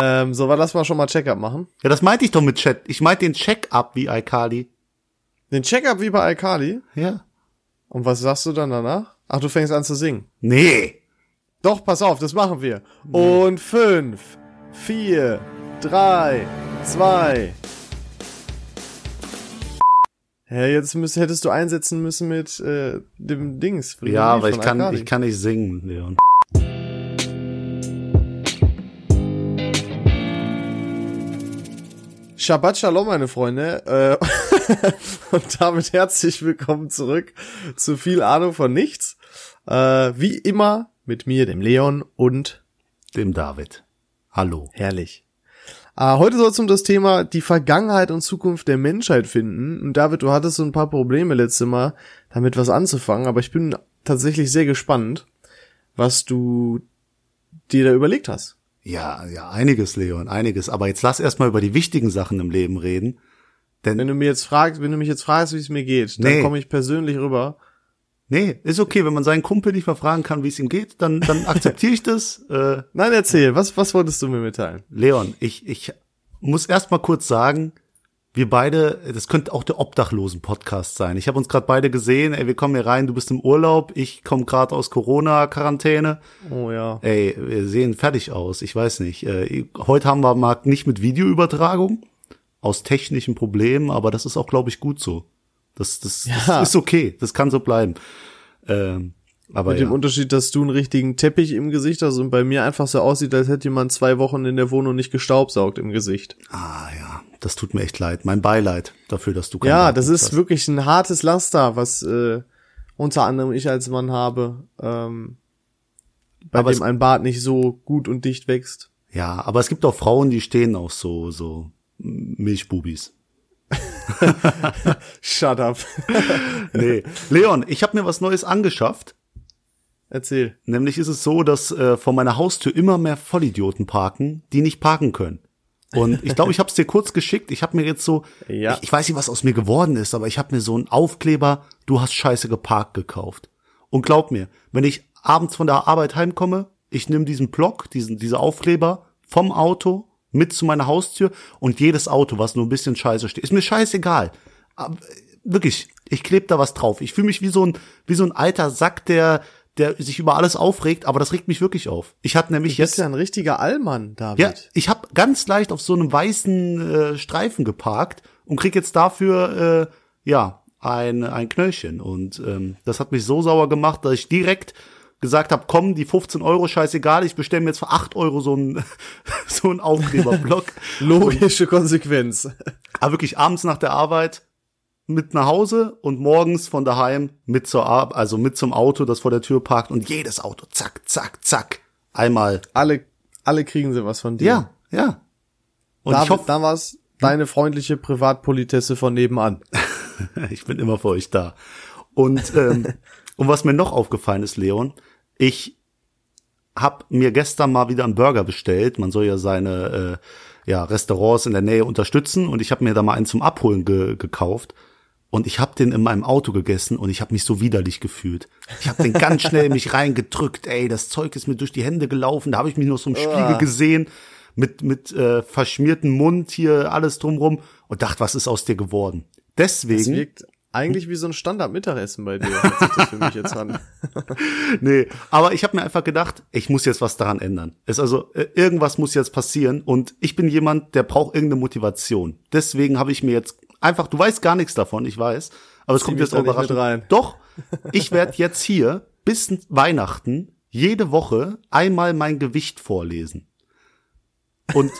Ähm, so, war lass mal schon mal Check-up machen. Ja, das meinte ich doch mit Chat. Ich meinte den Check-up wie Alkali. Den Check-up wie bei Alkali? Ja. Und was sagst du dann danach? Ach, du fängst an zu singen. Nee. Doch, pass auf, das machen wir. Und fünf, vier, drei, zwei. Ja, jetzt müsst, hättest du einsetzen müssen mit äh, dem Dings. Ja, aber ich kann, ich kann nicht singen, Leon. Shabbat Shalom, meine Freunde. Äh, und damit herzlich willkommen zurück zu viel Ahnung von nichts. Äh, wie immer mit mir, dem Leon und Dem David. Hallo. herrlich. Äh, heute soll es um das Thema die Vergangenheit und Zukunft der Menschheit finden. Und David, du hattest so ein paar Probleme letztes Mal, damit was anzufangen, aber ich bin tatsächlich sehr gespannt, was du dir da überlegt hast. Ja, ja, einiges, Leon, einiges. Aber jetzt lass erstmal über die wichtigen Sachen im Leben reden. Denn, Wenn du mir jetzt fragst, wenn du mich jetzt fragst, wie es mir geht, dann Nee. komme ich persönlich rüber. nee, ist okay, wenn man seinen Kumpel nicht mal fragen kann, wie es ihm geht, dann, dann akzeptiere ich das. Äh, Nein, erzähl, was, was wolltest du mir mitteilen? Leon, ich, ich muss erst mal kurz sagen, wir beide, das könnte auch der Obdachlosen-Podcast sein. Ich habe uns gerade beide gesehen, ey, wir kommen hier rein, du bist im Urlaub, ich komme gerade aus Corona-Quarantäne. Oh ja. Ey, wir sehen fertig aus, ich weiß nicht. Äh, heute haben wir mal nicht mit Videoübertragung, aus technischen Problemen, aber das ist auch, glaube ich, gut so. Das, das, Ja. das ist okay, das kann so bleiben. Ähm, aber Mit ja. dem Unterschied, dass du einen richtigen Teppich im Gesicht hast und bei mir einfach so aussieht, als hätte jemand zwei Wochen in der Wohnung nicht gestaubsaugt im Gesicht. ah ja, das tut mir echt leid. Mein Beileid dafür, dass du keinen Ja, Nachwuchs das ist hast. wirklich ein hartes Laster, was äh, unter anderem ich als Mann habe, ähm, bei Aber dem ein Bart nicht so gut und dicht wächst. Ja, aber es gibt auch Frauen, die stehen auf so, so Milchbubis. Shut up. Nee. Leon, ich habe mir was Neues angeschafft. Erzähl. Nämlich ist es so, dass äh, vor meiner Haustür immer mehr Vollidioten parken, die nicht parken können. Und ich glaube, ich habe es dir kurz geschickt. Ich habe mir jetzt so, Ja. ich, ich weiß nicht, was aus mir geworden ist, aber ich habe mir so einen Aufkleber, du hast scheiße geparkt gekauft. Und glaub mir, wenn ich abends von der Arbeit heimkomme, ich nehme diesen Block, diesen, diese Aufkleber vom Auto mit zu meiner Haustür und jedes Auto, was nur ein bisschen scheiße steht, ist mir scheißegal. Aber, äh, wirklich, ich klebe da was drauf. Ich fühle mich wie so ein, wie so ein alter Sack, der, der sich über alles aufregt, aber das regt mich wirklich auf. Ich hatte nämlich Du bist jetzt. ja ein richtiger Allmann, David. Ja, ich habe ganz leicht auf so einem weißen äh, Streifen geparkt und krieg jetzt dafür äh, ja ein ein Knöllchen und ähm, das hat mich so sauer gemacht, dass ich direkt gesagt habe, komm, die 15 Euro, scheißegal, ich bestelle mir jetzt für 8 Euro so einen so einen Aufkleberblock. Logische Konsequenz. Aber wirklich abends nach der Arbeit mit nach Hause und morgens von daheim mit zur Ar also mit zum Auto, das vor der Tür parkt und jedes Auto, zack, zack, zack, einmal. Alle, alle kriegen sie was von dir. Ja, ja. Und David, ich hoffe, da war's deine freundliche Privatpolitesse von nebenan. Ich bin immer für euch da. Und, ähm, und was mir noch aufgefallen ist, Leon, ich habe mir gestern mal wieder einen Burger bestellt. Man soll ja seine äh, ja, Restaurants in der Nähe unterstützen und ich habe mir da mal einen zum Abholen ge gekauft. Und ich habe den in meinem Auto gegessen und ich habe mich so widerlich gefühlt. Ich habe den ganz schnell in mich reingedrückt. Ey, das Zeug ist mir durch die Hände gelaufen. Da habe ich mich noch so im Spiegel gesehen mit mit äh, verschmiertem Mund hier alles drumrum und dachte, was ist aus dir geworden? Das Deswegen wirkt eigentlich wie so ein Standard-Mittagessen bei dir, hört sich das für mich jetzt an. Nee, aber ich habe mir einfach gedacht, ich muss jetzt was daran ändern. Es also äh, irgendwas muss jetzt passieren und ich bin jemand, der braucht irgendeine Motivation. Deswegen habe ich mir jetzt einfach, du weißt gar nichts davon, ich weiß, aber es kommt jetzt auch überraschend. rein. Doch, ich werde jetzt hier bis Weihnachten jede Woche einmal mein Gewicht vorlesen. Und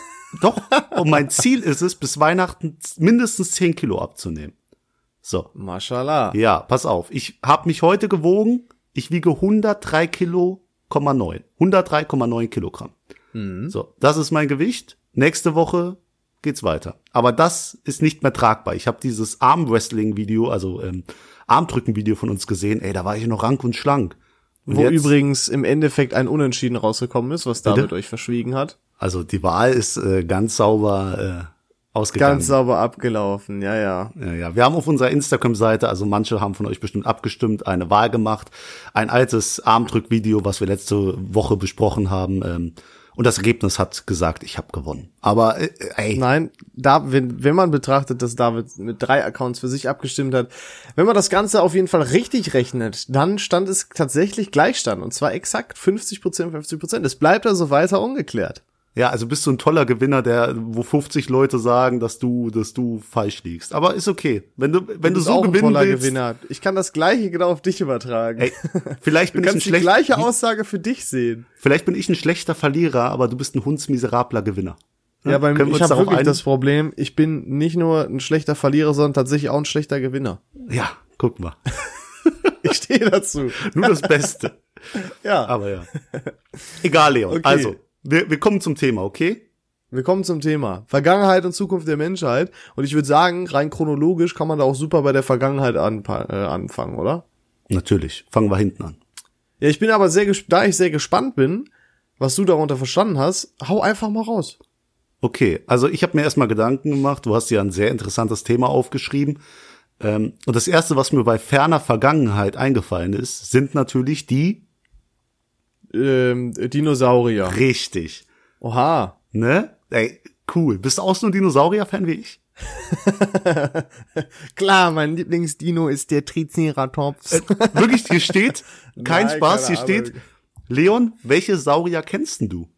doch, und mein Ziel ist es, bis Weihnachten mindestens 10 Kilo abzunehmen. So. Mashallah. Ja, pass auf. Ich habe mich heute gewogen. Ich wiege 103 Kilo, 9. 103,9 Kilogramm. So, das ist mein Gewicht. Nächste Woche geht's weiter. Aber das ist nicht mehr tragbar. Ich habe dieses Armwrestling-Video, also ähm, Armdrücken-Video von uns gesehen. Ey, da war ich noch rank und schlank. Und Wo jetzt- übrigens im Endeffekt ein Unentschieden rausgekommen ist, was David Bitte? euch verschwiegen hat. Also die Wahl ist äh, ganz sauber äh, ausgegangen. Ganz sauber abgelaufen, ja, ja. Ja, ja. Wir haben auf unserer Instagram-Seite, also manche haben von euch bestimmt abgestimmt, eine Wahl gemacht. Ein altes Armdrückvideo, was wir letzte Woche besprochen haben. Ähm, Und das Ergebnis hat gesagt, ich habe gewonnen. Aber äh, ey. Nein, da, wenn, wenn man betrachtet, dass David mit drei Accounts für sich abgestimmt hat, wenn man das Ganze auf jeden Fall richtig rechnet, dann stand es tatsächlich Gleichstand. Und zwar exakt 50 Prozent, 50 Prozent. Es bleibt also weiter ungeklärt. Ja, also bist du ein toller Gewinner, der, wo 50 Leute sagen, dass du, dass du falsch liegst. Aber ist okay. Wenn du, wenn du, du so auch gewinnen ein toller willst. Gewinner. Ich kann das Gleiche genau auf dich übertragen. Ey, vielleicht du bin ich ein kannst die schlechter, gleiche Aussage für dich sehen. vielleicht bin ich ein schlechter Verlierer, aber du bist ein hundsmiserabler Gewinner. Ja, beim, Können wir ich habe wirklich einigen? das Problem, ich bin nicht nur ein schlechter Verlierer, sondern tatsächlich auch ein schlechter Gewinner. Ja, guck mal. Ich stehe dazu. Nur das Beste. Ja. Aber ja. Egal, Leon. Okay. Also, wir, wir kommen zum Thema, okay? Wir kommen zum Thema Vergangenheit und Zukunft der Menschheit. Und ich würde sagen, rein chronologisch kann man da auch super bei der Vergangenheit anpa- äh, anfangen, oder? Natürlich. Fangen wir hinten an. Ja, ich bin aber sehr, da ich sehr gespannt bin, was du darunter verstanden hast, hau einfach mal raus. Okay, also ich habe mir erstmal Gedanken gemacht. Du hast ja ein sehr interessantes Thema aufgeschrieben. Ähm, und das erste, was mir bei ferner Vergangenheit eingefallen ist, sind natürlich die Ähm, Dinosaurier. richtig. Oha. Ne? Ey, cool. Bist du auch so ein Dinosaurier-Fan wie ich? Klar, mein Lieblingsdino ist der Triceratops. Wirklich, hier steht, kein Nein, Spaß, hier steht. Leon, welche Saurier kennst denn du?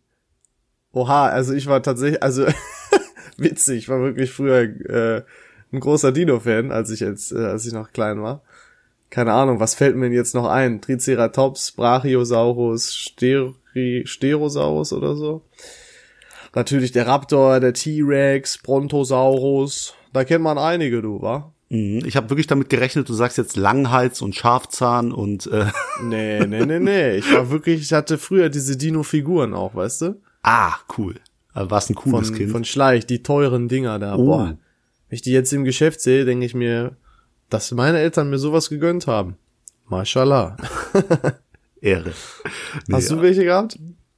Oha, also ich war tatsächlich, also witzig, ich war wirklich früher äh, ein großer Dino-Fan, als ich jetzt, äh, als ich noch klein war. Keine Ahnung, was fällt mir denn jetzt noch ein? Triceratops, Brachiosaurus, Steri Sterosaurus oder so. Natürlich der Raptor, der T-Rex, Brontosaurus. Da kennt man einige, du, wa? Mhm, Ich habe wirklich damit gerechnet, du sagst jetzt Langhals und Schafzahn und äh, Nee, nee, nee, nee. Ich war wirklich, ich hatte früher diese Dino-Figuren auch, weißt du? ah, cool. Also warst ein cooles von, Kind. von Schleich, die teuren Dinger da. Oh. Boah. Wenn ich die jetzt im Geschäft sehe, denke ich mir, dass meine Eltern mir sowas gegönnt haben. Mashallah. Ehre. Nee, Hast du welche gehabt?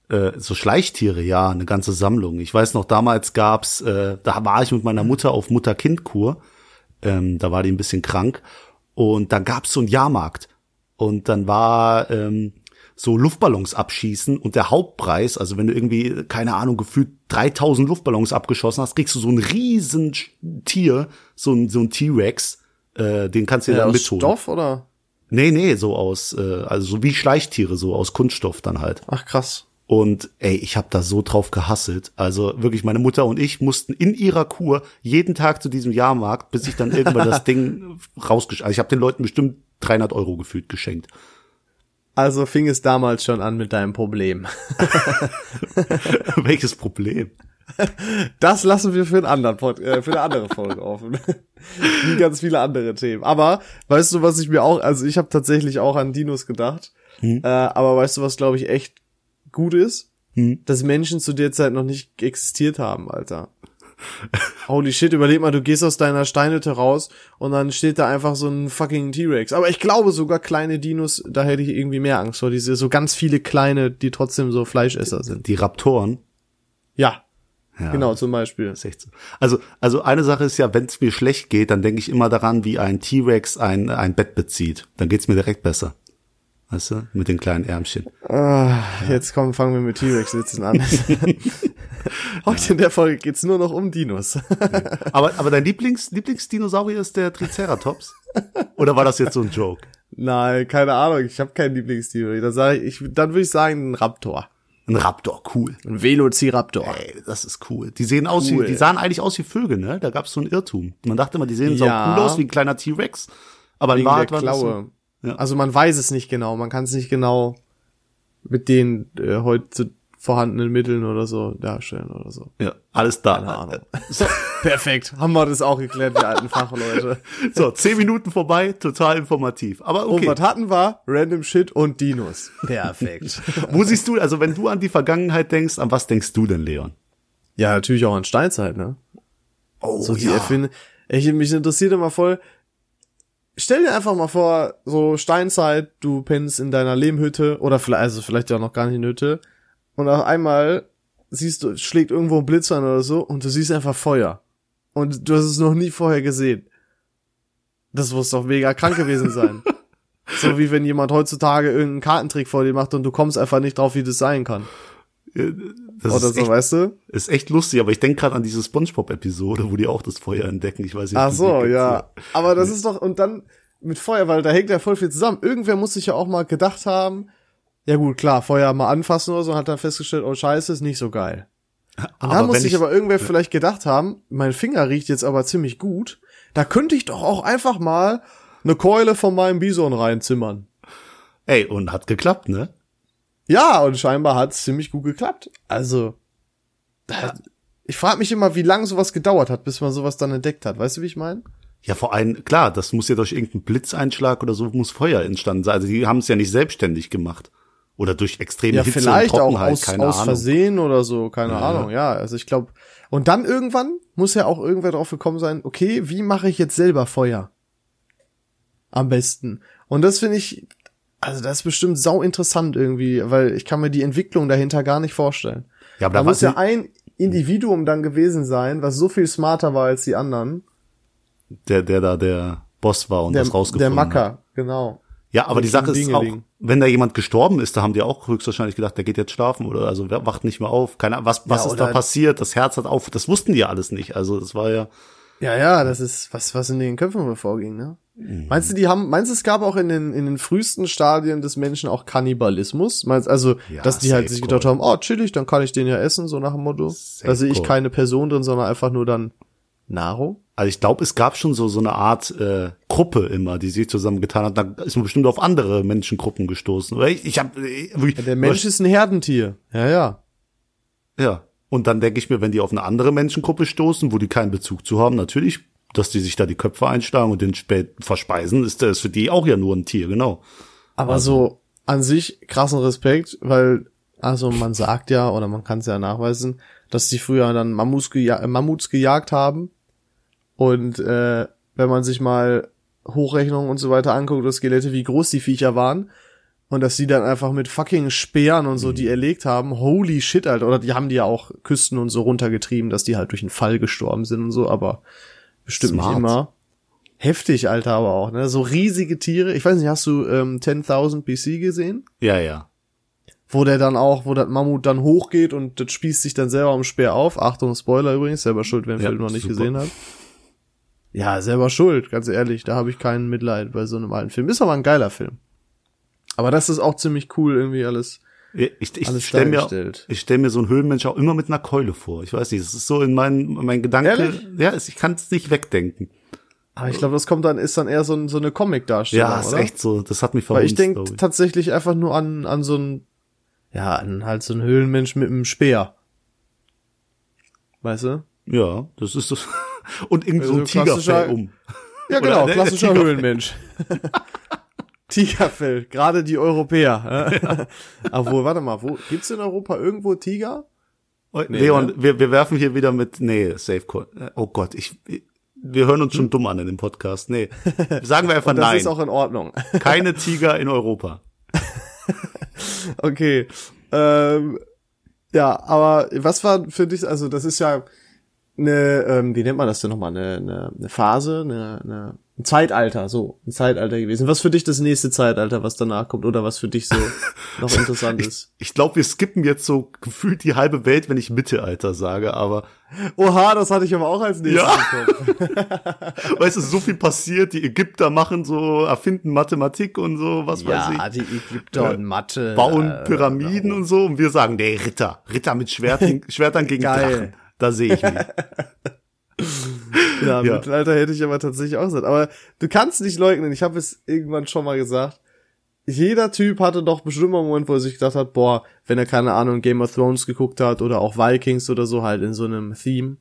äh, so Schleichtiere, ja, eine ganze Sammlung. Ich weiß noch, damals gab's, äh, da war ich mit meiner Mutter auf Mutter-Kind-Kur. Ähm, da war die ein bisschen krank. Und da gab's so einen Jahrmarkt. Und dann war ähm, so Luftballons abschießen und der Hauptpreis, also wenn du irgendwie, keine Ahnung, gefühlt 3000 Luftballons abgeschossen hast, kriegst du so ein riesen Tier, so ein, so ein T-Rex, äh, den kannst du dir Ja, dann aus mitholen. Stoff oder? Nee, nee, so aus, äh, also so wie Schleichtiere, so aus Kunststoff dann halt. Ach krass. Und ey, ich habe da so drauf gehasselt. Also wirklich, meine Mutter und ich mussten in ihrer Kur jeden Tag zu diesem Jahrmarkt, bis ich dann irgendwann das Ding rausgeschickt. Also ich habe den Leuten bestimmt 300 Euro gefühlt geschenkt. Also fing es damals schon an mit deinem Problem. Welches Problem? Das lassen wir für, einen anderen Pod äh, für eine andere Folge offen. Wie ganz viele andere Themen. Aber weißt du, was ich mir auch, also ich habe tatsächlich auch an Dinos gedacht. Hm. Äh, aber weißt du, was glaube ich echt gut ist? Hm. Dass Menschen zu der Zeit noch nicht existiert haben, Alter. Holy shit, überleg mal, du gehst aus deiner Steinhütte raus und dann steht da einfach so ein fucking T-Rex. Aber ich glaube sogar kleine Dinos, da hätte ich irgendwie mehr Angst vor. Diese so ganz viele kleine, die trotzdem so Fleischesser sind. Die Raptoren. Ja, Ja, genau, zum Beispiel. ist echt so. Also, also eine Sache ist ja, wenn es mir schlecht geht, dann denke ich immer daran, wie ein T-Rex ein, ein Bett bezieht. Dann geht's mir direkt besser. Weißt du? Mit den kleinen Ärmchen. Ah, Jetzt kommen, fangen wir mit T-Rex-Sitzen an. Heute in der Folge geht's nur noch um Dinos. Aber, aber dein Lieblings, Lieblingsdinosaurier ist der Triceratops? Oder war das jetzt so ein Joke? Nein, keine Ahnung, ich habe kein Lieblingsdino. Dann, sag ich, ich, dann würde ich sagen ein Raptor. Ein Raptor, cool. Ein Velociraptor. Ey, das ist cool. Die sehen aus Cool. wie, die sahen eigentlich aus wie Vögel, ne? Da gab's so einen Irrtum. Man dachte immer, die sehen Ja. so cool aus wie ein kleiner T-Rex. Aber in Wegen der Wahrheit war das so, Ja. Also man weiß es nicht genau. Man kann es nicht genau mit den äh, heute vorhandenen Mitteln oder so darstellen oder so. ja, alles da. Keine Ahnung. Perfekt. Haben wir das auch geklärt, die alten Fachleute. So, zehn Minuten vorbei, total informativ. Aber Und okay. was hatten wir? Random Shit und Dinos. Perfekt. Wo siehst du, also wenn du an die Vergangenheit denkst, an was denkst du denn, Leon? ja, natürlich auch an Steinzeit, ne? Oh, So die Erfinde. Ich, mich interessiert immer voll. Stell dir einfach mal vor, so Steinzeit, du pennst in deiner Lehmhütte oder vielleicht, also vielleicht ja noch gar nicht in Hütte und auf einmal siehst du, schlägt irgendwo ein Blitz an oder so und du siehst einfach Feuer. Und du hast es noch nie vorher gesehen. Das muss doch mega krank gewesen sein. so wie wenn jemand heutzutage irgendeinen Kartentrick vor dir macht und du kommst einfach nicht drauf, wie das sein kann. Das Oder ist so, echt, weißt du? ist echt lustig, aber ich denke gerade an diese Spongebob-Episode, wo die auch das Feuer entdecken. Ich weiß nicht. Ach so, ja. Aber das ist doch, und dann mit Feuer, weil da hängt ja voll viel zusammen. Irgendwer muss sich ja auch mal gedacht haben, ja gut, klar, Feuer mal anfassen oder so, hat dann festgestellt, oh scheiße, ist nicht so geil. Und da muss ich- aber irgendwer vielleicht gedacht haben, mein Finger riecht jetzt aber ziemlich gut, da könnte ich doch auch einfach mal eine Keule von meinem Bison reinzimmern. Ey, und hat geklappt, ne? Ja, und scheinbar hat's ziemlich gut geklappt. Also, ich frage mich immer, wie lange sowas gedauert hat, bis man sowas dann entdeckt hat. Weißt du, wie ich meine? Ja, vor allem, klar, das muss ja durch irgendeinen Blitzeinschlag oder so muss Feuer entstanden sein. Also die haben es ja nicht selbstständig gemacht. Oder durch extreme Ja, Hitze vielleicht und auch Trockenheit, aus, keine aus Ahnung. Versehen oder so, keine Ja. Ahnung, ja. Also ich glaube, und dann irgendwann muss ja auch irgendwer drauf gekommen sein, okay, wie mache ich jetzt selber Feuer? Am besten. Und das finde ich, also das ist bestimmt sau interessant irgendwie, weil ich kann mir die Entwicklung dahinter gar nicht vorstellen. Ja, aber Da muss ja ein Individuum dann gewesen sein, was so viel smarter war als die anderen. der, der da der Boss war und Der, das rausgefunden der hat. Macker, genau. Ja, aber die Sache ist auch. Wenn da jemand gestorben ist, da haben die auch höchstwahrscheinlich gedacht, der geht jetzt schlafen oder also wacht nicht mehr auf. Keine was, was Ja, ist da passiert? Das Herz hat auf, das wussten die ja alles nicht. Also das war ja, Ja, ja, das ist was, was in den Köpfen wohl vorging, ne? Mhm. Meinst du, die haben, meinst du, es gab auch in den, in den frühesten Stadien des Menschen auch Kannibalismus? Meinst, also, Ja, dass die halt sich gedacht haben, oh, chillig, dann kann ich den ja essen, so nach dem Motto. Da sehe ich keine Person drin, sondern einfach nur dann Nahrung. Also ich glaube, es gab schon so so eine Art äh, Gruppe immer, die sich zusammengetan hat. Da ist man bestimmt auf andere Menschengruppen gestoßen. Oder ich, ich habe wirklich Der Mensch ist ein Herdentier. Ja, ja. Ja. Und dann denke ich mir, wenn die auf eine andere Menschengruppe stoßen, wo die keinen Bezug zu haben, natürlich, dass die sich da die Köpfe einschlagen und den spät verspeisen, ist das für die auch ja nur ein Tier, genau. Aber so an sich krassen Respekt, weil, also man sagt ja, oder man kann es ja nachweisen, dass die früher dann Mammuts, geja äh, Mammuts gejagt haben. Und äh, wenn man sich mal Hochrechnungen und so weiter anguckt, oder Skelette, wie groß die Viecher waren, und dass die dann einfach mit fucking Speeren und so die erlegt haben, holy shit, Alter. Oder die haben die ja auch Küsten und so runtergetrieben, dass die halt durch einen Fall gestorben sind und so, aber bestimmt Smart. nicht immer. Heftig, Alter, aber auch, ne? So riesige Tiere. Ich weiß nicht, hast du ähm, 10.000 BC gesehen? Ja, ja. Wo der dann auch, wo das Mammut dann hochgeht und das spießt sich dann selber am Speer auf. Achtung, Spoiler übrigens, selber schuld, wer den Ja, Film noch nicht super. gesehen hat. Ja, selber schuld, ganz ehrlich. Da habe ich keinen Mitleid bei so einem alten Film. Ist aber ein geiler Film. Aber das ist auch ziemlich cool, irgendwie alles. Ich, ich, ich stelle mir, ich stell mir so einen Höhlenmensch auch immer mit einer Keule vor. Ich weiß nicht, das ist so in meinen mein Gedanke. Ehrlich? Ja, ich kann es nicht wegdenken. Aber ich glaube, das kommt dann, ist dann eher so, ein, so eine Comic-Darstellung, Ja, ist oder? echt so. Das hat mich Weil verwundert. ich denke tatsächlich einfach nur an, an so ein, ja, an halt so einen Höhlenmensch mit einem Speer. Weißt du? Ja, das ist das. Und irgendwie so ein Also Tigerfell um. Ja, Oder, genau, ne, klassischer Tigerfell. Höhlenmensch. Tigerfell, gerade die Europäer. Ja. Obwohl, warte mal, wo gibt's in Europa irgendwo Tiger? Oh, Nee, Leon, ne? wir, wir werfen hier wieder mit, nee, Safe Call. Oh Gott, ich, wir hören uns schon dumm an in dem Podcast. Nee, sagen wir einfach? Das nein. ist auch in Ordnung. Keine Tiger in Europa. Okay. Ähm, ja, aber was war für dich, also das ist ja eine, ähm, wie nennt man das denn nochmal, eine, eine, eine Phase, eine, eine, ein Zeitalter, so, ein Zeitalter gewesen. Was für dich das nächste Zeitalter, was danach kommt, oder was für dich so noch interessant ist? Ich glaube, wir skippen jetzt so gefühlt die halbe Welt, wenn ich Mittelalter sage, aber Oha, das hatte ich aber auch als nächstes Ja. bekommen. weißt du, so viel passiert, die Ägypter machen so, erfinden Mathematik und so, was weiß ich. Ja, die Ägypter und Mathe. Bauen äh, Pyramiden und so und wir sagen, nee, Ritter, Ritter mit Schwertern, Schwertern gegen Geil. Drachen. Da sehe ich mich. Ja, Ja. Mittelalter hätte ich aber tatsächlich auch gesagt. Aber du kannst nicht leugnen, ich habe es irgendwann schon mal gesagt. Jeder Typ hatte doch bestimmt mal einen Moment, wo er sich gedacht hat, boah, wenn er keine Ahnung Game of Thrones geguckt hat oder auch Vikings oder so halt in so einem Theme,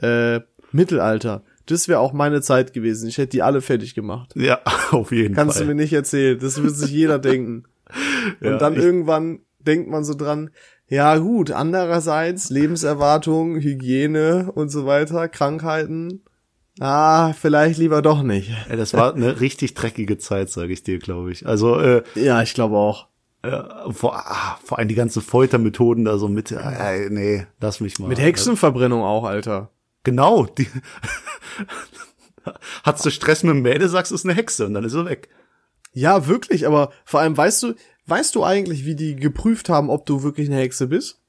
äh, Mittelalter. Das wäre auch meine Zeit gewesen. Ich hätte die alle fertig gemacht. Ja, auf jeden Kannst Fall. du mir nicht erzählen. Das wird sich jeder denken. Und Ja, dann irgendwann denkt man so dran, ja gut, andererseits Lebenserwartung, Hygiene und so weiter, Krankheiten. Ah, vielleicht lieber doch nicht. Das war eine richtig dreckige Zeit, sage ich dir, glaube ich. Also äh, Ja, ich glaube auch. äh, vor, ah, vor allem die ganzen Foltermethoden da so mit, äh, nee, lass mich mal. Mit Hexenverbrennung auch, Alter. Genau. Die, Hast du Stress mit dem Mädel, sagst du, ist eine Hexe und dann ist er weg. Ja, wirklich, aber vor allem weißt du, weißt du eigentlich, wie die geprüft haben, ob du wirklich eine Hexe bist?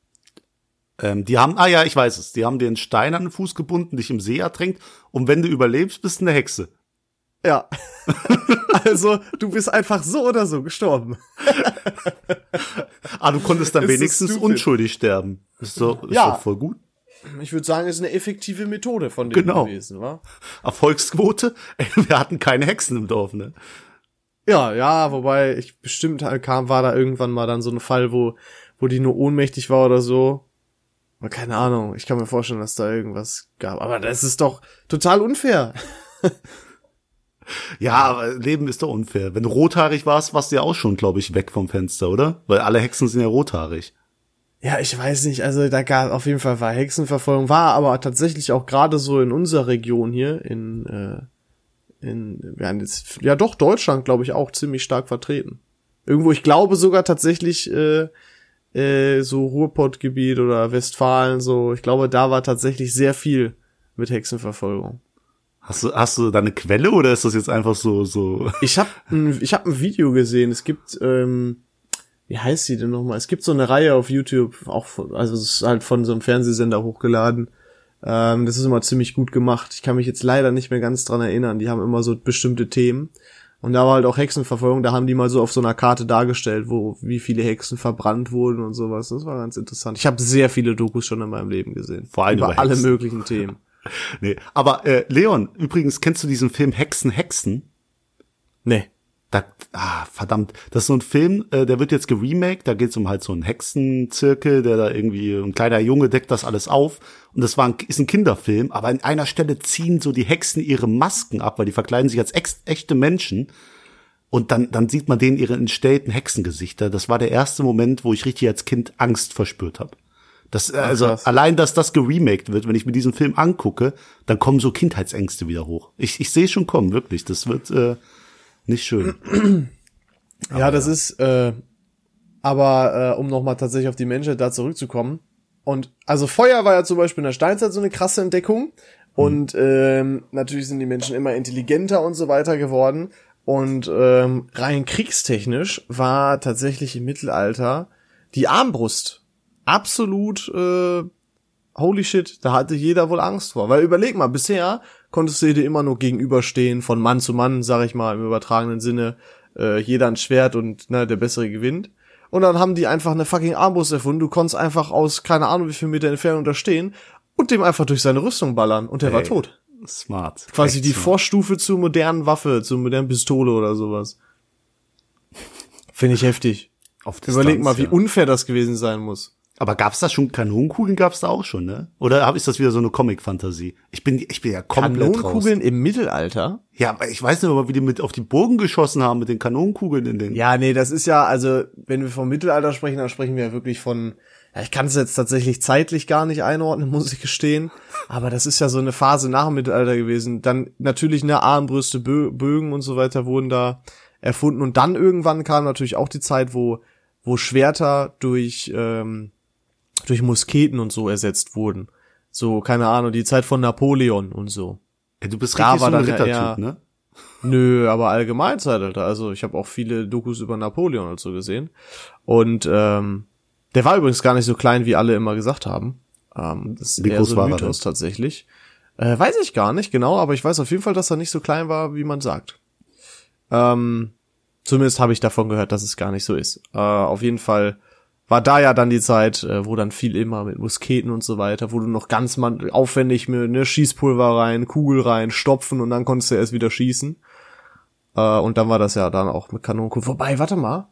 Ähm, die haben, ah ja, ich weiß es, die haben dir einen Stein an den Fuß gebunden, dich im See ertränkt und wenn du überlebst, bist du eine Hexe. Ja. also, du bist einfach so oder so gestorben. ah, du konntest dann Ist wenigstens unschuldig sterben. Ist doch, ist Ja. doch voll gut. Ich würde sagen, ist eine effektive Methode von dem Genau. gewesen, wa? Erfolgsquote? Ey, wir hatten keine Hexen im Dorf, ne? Ja, ja, wobei ich bestimmt halt kam, war da irgendwann mal dann so ein Fall, wo, wo die nur ohnmächtig war oder so. Aber keine Ahnung, ich kann mir vorstellen, dass da irgendwas gab. Aber das ist doch total unfair. Ja, aber Leben ist doch unfair. Wenn du rothaarig warst, warst du ja auch schon, glaube ich, weg vom Fenster, oder? Weil alle Hexen sind ja rothaarig. Ja, ich weiß nicht, also da gab auf jeden Fall war Hexenverfolgung, war aber tatsächlich auch gerade so in unserer Region hier, in, äh, in, wir haben jetzt, ja doch, Deutschland, glaube ich, auch ziemlich stark vertreten. Irgendwo, ich glaube sogar tatsächlich, äh, äh, so Ruhrpottgebiet oder Westfalen, so, ich glaube, da war tatsächlich sehr viel mit Hexenverfolgung. Hast du, hast du da eine Quelle oder ist das jetzt einfach so, so? Ich habe ein, ich hab ein Video gesehen. Es gibt, ähm, wie heißt sie denn nochmal? Es gibt so eine Reihe auf YouTube, auch von, also es ist halt von so einem Fernsehsender hochgeladen. Ähm, das ist immer ziemlich gut gemacht. Ich kann mich jetzt leider nicht mehr ganz dran erinnern. Die haben immer so bestimmte Themen. Und da war halt auch Hexenverfolgung. Da haben die mal so auf so einer Karte dargestellt, wo wie viele Hexen verbrannt wurden und sowas. Das war ganz interessant. Ich habe sehr viele Dokus schon in meinem Leben gesehen. Vor allem über über alle möglichen Themen. Nee. Aber äh, Leon, übrigens, kennst du diesen Film Hexen, Hexen? Nee. Da, ah, verdammt. Das ist so ein Film, äh, der wird jetzt geremaked. Da geht's um halt so einen Hexenzirkel, der da irgendwie, ein kleiner Junge deckt das alles auf. Und das war ein, ist ein Kinderfilm, aber an einer Stelle ziehen so die Hexen ihre Masken ab, weil die verkleiden sich als ex echte Menschen. Und dann, dann sieht man denen ihre entstellten Hexengesichter. Das war der erste Moment, wo ich richtig als Kind Angst verspürt habe. Das, also krass. allein, dass das geremaked wird, wenn ich mir diesen Film angucke, dann kommen so Kindheitsängste wieder hoch. Ich, ich sehe schon kommen, wirklich. Das wird äh, nicht schön. Ja, das ist, äh, aber äh, um nochmal tatsächlich auf die Menschheit da zurückzukommen. Und also Feuer war ja zum Beispiel in der Steinzeit so eine krasse Entdeckung. Und ähm, natürlich sind die Menschen immer intelligenter und so weiter geworden. Und ähm, rein kriegstechnisch war tatsächlich im Mittelalter die Armbrust absolut äh, holy shit, da hatte jeder wohl Angst vor. Weil überleg mal, bisher konntest du dir immer nur gegenüberstehen, von Mann zu Mann, sag ich mal, im übertragenen Sinne, äh, jeder ein Schwert und ne, der Bessere gewinnt. Und dann haben die einfach eine fucking Armbrust erfunden. Du konntest einfach aus keine Ahnung wie viel Meter Entfernung da stehen und dem einfach durch seine Rüstung ballern und der war Ey. tot. Smart. Quasi die smart. Vorstufe zur modernen Waffe, zur modernen Pistole oder sowas. Finde ich heftig. Auf Überleg Distanz, mal, wie ja. unfair das gewesen sein muss. Aber gab's da schon Kanonenkugeln? Gab's da auch schon, ne? Oder ist das wieder so eine Comic-Fantasie? Ich bin, ich bin ja komplett raus. Kanonenkugeln im Mittelalter? Ja, aber ich weiß nicht mal, wie die mit auf die Burgen geschossen haben mit den Kanonenkugeln in den. Ja, nee, das ist ja, also, wenn wir vom Mittelalter sprechen, dann sprechen wir ja wirklich von, ja, ich kann es jetzt tatsächlich zeitlich gar nicht einordnen, muss ich gestehen. Aber das ist ja so eine Phase nach dem Mittelalter gewesen. Dann natürlich, ne, Armbrüste, Bö Bögen und so weiter wurden da erfunden. Und dann irgendwann kam natürlich auch die Zeit, wo, wo Schwerter durch, ähm, durch Musketen und so ersetzt wurden. So, keine Ahnung, die Zeit von Napoleon und so. Ey, du bist Da richtig war so ein ja Rittertyp, eher- ne? Nö, aber allgemein Zeitalter. Also ich habe auch viele Dokus über Napoleon und so gesehen. Und ähm, der war übrigens gar nicht so klein, wie alle immer gesagt haben. Ähm, das ist Wie eher groß so war ein Mythos tatsächlich. Äh, weiß ich gar nicht genau, aber ich weiß auf jeden Fall, dass er nicht so klein war, wie man sagt. Ähm, zumindest habe ich davon gehört, dass es gar nicht so ist. Äh, auf jeden Fall war da ja dann die Zeit, äh, wo dann viel immer mit Musketen und so weiter, wo du noch ganz man aufwendig mit ne, Schießpulver rein, Kugel rein, stopfen und dann konntest du erst wieder schießen. Äh, und dann war das ja dann auch mit Kanonenkugeln. Wobei, warte mal.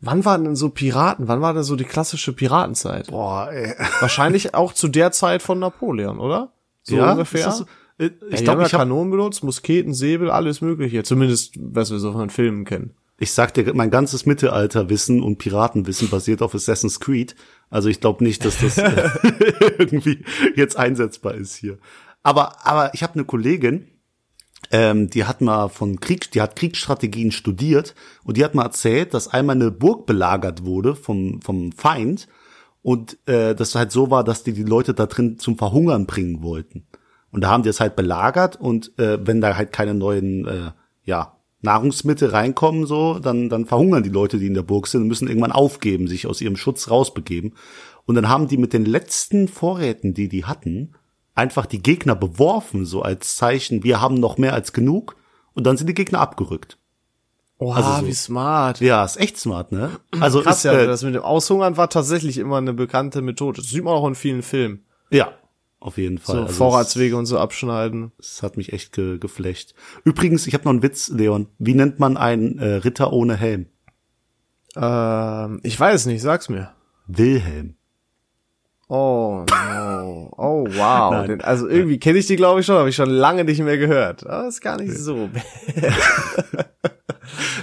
Wann waren denn so Piraten? Wann war denn so die klassische Piratenzeit? Boah, ey. Wahrscheinlich auch zu der Zeit von Napoleon, oder? So ja, ungefähr. So? Äh, Ja, Ich die glaube, ich ja habe Kanonen benutzt, Musketen, Säbel, alles mögliche. Zumindest, was wir so von Filmen kennen. Ich sag dir, mein ganzes Mittelalterwissen und Piratenwissen basiert auf Assassin's Creed. Also ich glaube nicht, dass das äh, irgendwie jetzt einsetzbar ist hier. Aber, aber ich habe eine Kollegin, ähm, die hat mal von Krieg, die hat Kriegsstrategien studiert und die hat mal erzählt, dass einmal eine Burg belagert wurde vom, vom Feind und äh, das halt so war, dass die die Leute da drin zum Verhungern bringen wollten. Und da haben die es halt belagert und äh, wenn da halt keine neuen äh, ja, Nahrungsmittel reinkommen, so, dann, dann verhungern die Leute, die in der Burg sind, und müssen irgendwann aufgeben, sich aus ihrem Schutz rausbegeben. Und dann haben die mit den letzten Vorräten, die die hatten, einfach die Gegner beworfen, so als Zeichen, wir haben noch mehr als genug. Und dann sind die Gegner abgerückt. Oha, Also so. wie smart. Ja, ist echt smart, ne? Also Krass, ist, ja, äh, das mit dem Aushungern war tatsächlich immer eine bekannte Methode. Das sieht man auch in vielen Filmen. ja, auf jeden Fall. So Also Vorratswege und so abschneiden. Es, es hat mich echt ge geflecht. Übrigens, ich habe noch einen Witz, Leon. Wie nennt man einen äh, Ritter ohne Helm? Ähm, ich weiß nicht, sag's mir. Wilhelm. Oh, no. Oh, wow. Nein. Also irgendwie kenne ich die, glaube ich, schon, habe ich schon lange nicht mehr gehört. Aber ist gar nicht so.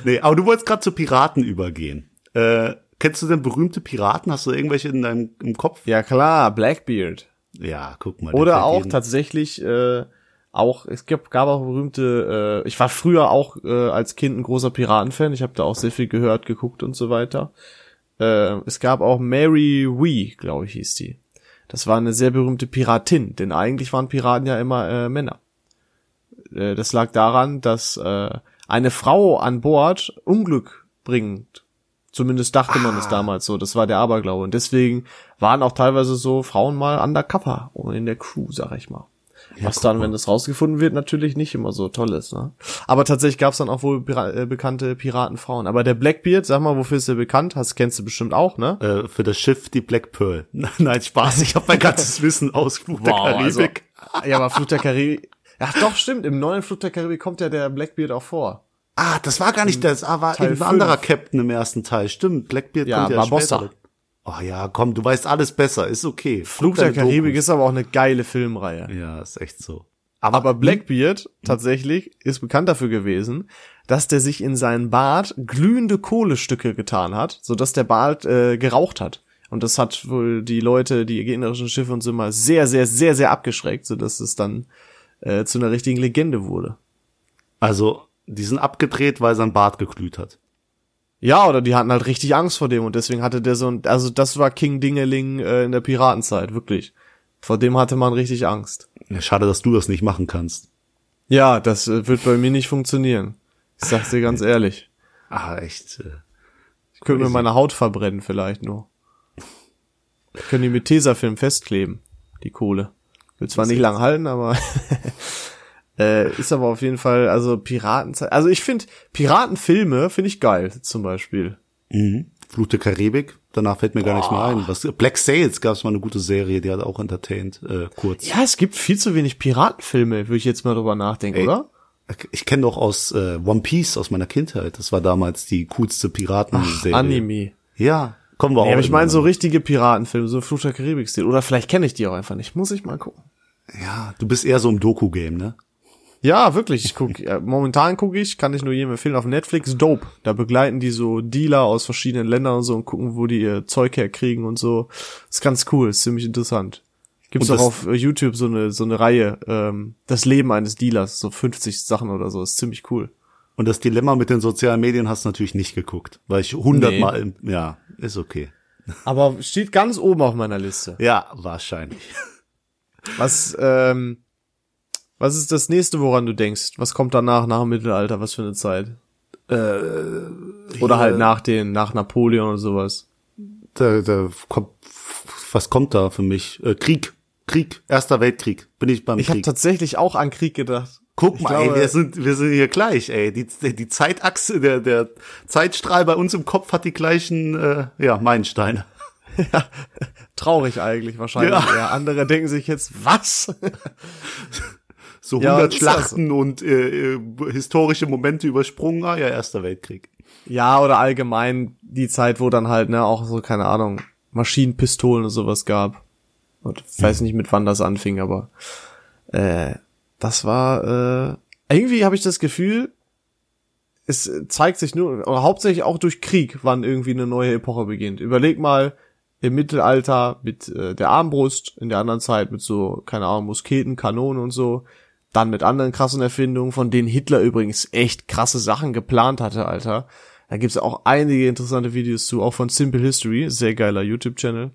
Nee, aber du wolltest gerade zu Piraten übergehen. Äh, kennst du denn berühmte Piraten? Hast du irgendwelche in deinem im Kopf? ja klar, Blackbeard. Ja, guck mal. der Oder auch tatsächlich äh, auch es gab gab auch berühmte äh, ich war früher auch äh, als Kind ein großer Piratenfan, ich habe da auch sehr viel gehört, geguckt und so weiter. Äh, es gab auch Mary Wee, glaube ich, hieß die. Das war eine sehr berühmte Piratin, denn eigentlich waren Piraten ja immer äh, Männer. Äh, das lag daran, dass äh, eine Frau an Bord Unglück bringt. Zumindest dachte man es damals so. Das war der Aberglaube. Und deswegen waren auch teilweise so Frauen mal undercover in der Crew, sag ich mal. Was dann, wenn das rausgefunden wird, natürlich nicht immer so toll ist. Ne? Aber tatsächlich gab es dann auch wohl Pira äh, bekannte Piratenfrauen. Aber der Blackbeard, sag mal, wofür ist der bekannt? Hast kennst du bestimmt auch, ne? äh, für das Schiff die Black Pearl. Nein, Spaß. Ich habe mein ganzes Wissen aus Fluch der also, Karibik. ja, aber Flut der Karibik. Ach doch, stimmt. Im neuen Flut der Karibik kommt ja der Blackbeard auch vor. ah, das war gar nicht das. Ah, war Teil ein anderer Captain im ersten Teil. Stimmt, Blackbeard Ja, kommt ja Barbossa. später. Oh ja, komm, du weißt alles besser. Ist okay. Flut Guck der Karibik Dokus. ist aber auch eine geile Filmreihe. Ja, ist echt so. Aber Blackbeard tatsächlich ist bekannt dafür gewesen, dass der sich in seinen Bart glühende Kohlestücke getan hat, sodass der Bart äh, geraucht hat. Und das hat wohl die Leute, die gegnerischen Schiffe und so mal sehr, sehr, sehr, sehr abgeschreckt, sodass es dann äh, zu einer richtigen Legende wurde. Also, die sind abgedreht, weil sein Bart geglüht hat. Ja, oder die hatten halt richtig Angst vor dem und deswegen hatte der so ein, also das war King Dingeling äh, in der Piratenzeit, wirklich. Vor dem hatte man richtig Angst. Ja, schade, dass du das nicht machen kannst. Ja, das äh, wird bei mir nicht funktionieren. Ich sag's dir ganz ehrlich. Ah, echt. Äh, Ich könnte mir meine Haut verbrennen vielleicht nur. Ich könnte die mit Tesafilm festkleben, die Kohle. Wird zwar nicht lang halten, aber äh, ist aber auf jeden Fall, also Piratenzeit. Also ich finde, Piratenfilme finde ich geil, zum Beispiel. Mhm. Flut der Karibik, danach fällt mir gar nicht mehr ein. Was, Black Sails gab es mal eine gute Serie, die hat auch entertained, äh, kurz. Ja, es gibt viel zu wenig Piratenfilme, würde ich jetzt mal drüber nachdenken, Ey, oder? Ich kenne doch aus äh, One Piece aus meiner Kindheit. Das war damals die coolste Piratenserie. Anime. Ja, kommen wir auch. Ja, aber ich meine so richtige Piratenfilme, so Fluch der Karibik-Stil. Oder vielleicht kenne ich die auch einfach nicht. Muss ich mal gucken. Ja, du bist eher so im Doku-Game, ne? Ja, wirklich. Ich guck, äh, momentan gucke ich, kann ich nur jedem empfehlen, auf Netflix Dope. Da begleiten die so Dealer aus verschiedenen Ländern und so und gucken, wo die ihr Zeug herkriegen und so. ist ganz cool, ist ziemlich interessant. Gibt's auch auf äh, YouTube so eine so eine Reihe, ähm, das Leben eines Dealers, so 50 Sachen oder so, ist ziemlich cool. Und das Dilemma mit den sozialen Medien hast du natürlich nicht geguckt, weil ich hundertmal, im- ja, ist okay. Aber steht ganz oben auf meiner Liste. Ja, wahrscheinlich. Was, ähm, was ist das nächste, woran du denkst? Was kommt danach, nach dem Mittelalter? Was für eine Zeit? Oder halt nach den, nach Napoleon oder sowas. Da, da kommt, was kommt da für mich? Äh, Krieg, Krieg, Erster Weltkrieg. Bin ich beim Ich habe Krieg. tatsächlich auch an Krieg gedacht. Guck ich mal, glaube- ey, wir sind, wir sind hier gleich, ey. Die, die Zeitachse, der, der Zeitstrahl bei uns im Kopf hat die gleichen, äh, ja, Meilensteine. Traurig eigentlich wahrscheinlich. Ja. Ja. Andere denken sich jetzt, was? So Ja, 100 ist ja Schlachten und äh, äh, historische Momente übersprungen. Ah ja, Erster Weltkrieg. ja, oder allgemein die Zeit, wo dann halt, ne, auch so, keine Ahnung, Maschinenpistolen und sowas gab. Und ich weiß nicht, mit wann das anfing, aber äh, das war, äh, irgendwie habe ich das Gefühl, es zeigt sich nur, oder hauptsächlich auch durch Krieg, wann irgendwie eine neue Epoche beginnt. Überleg mal, im Mittelalter mit äh, der Armbrust, in der anderen Zeit mit so, keine Ahnung, Musketen, Kanonen und so, dann mit anderen krassen Erfindungen, von denen Hitler übrigens echt krasse Sachen geplant hatte, Alter. Da gibt's auch einige interessante Videos zu, auch von Simple History, sehr geiler YouTube-Channel.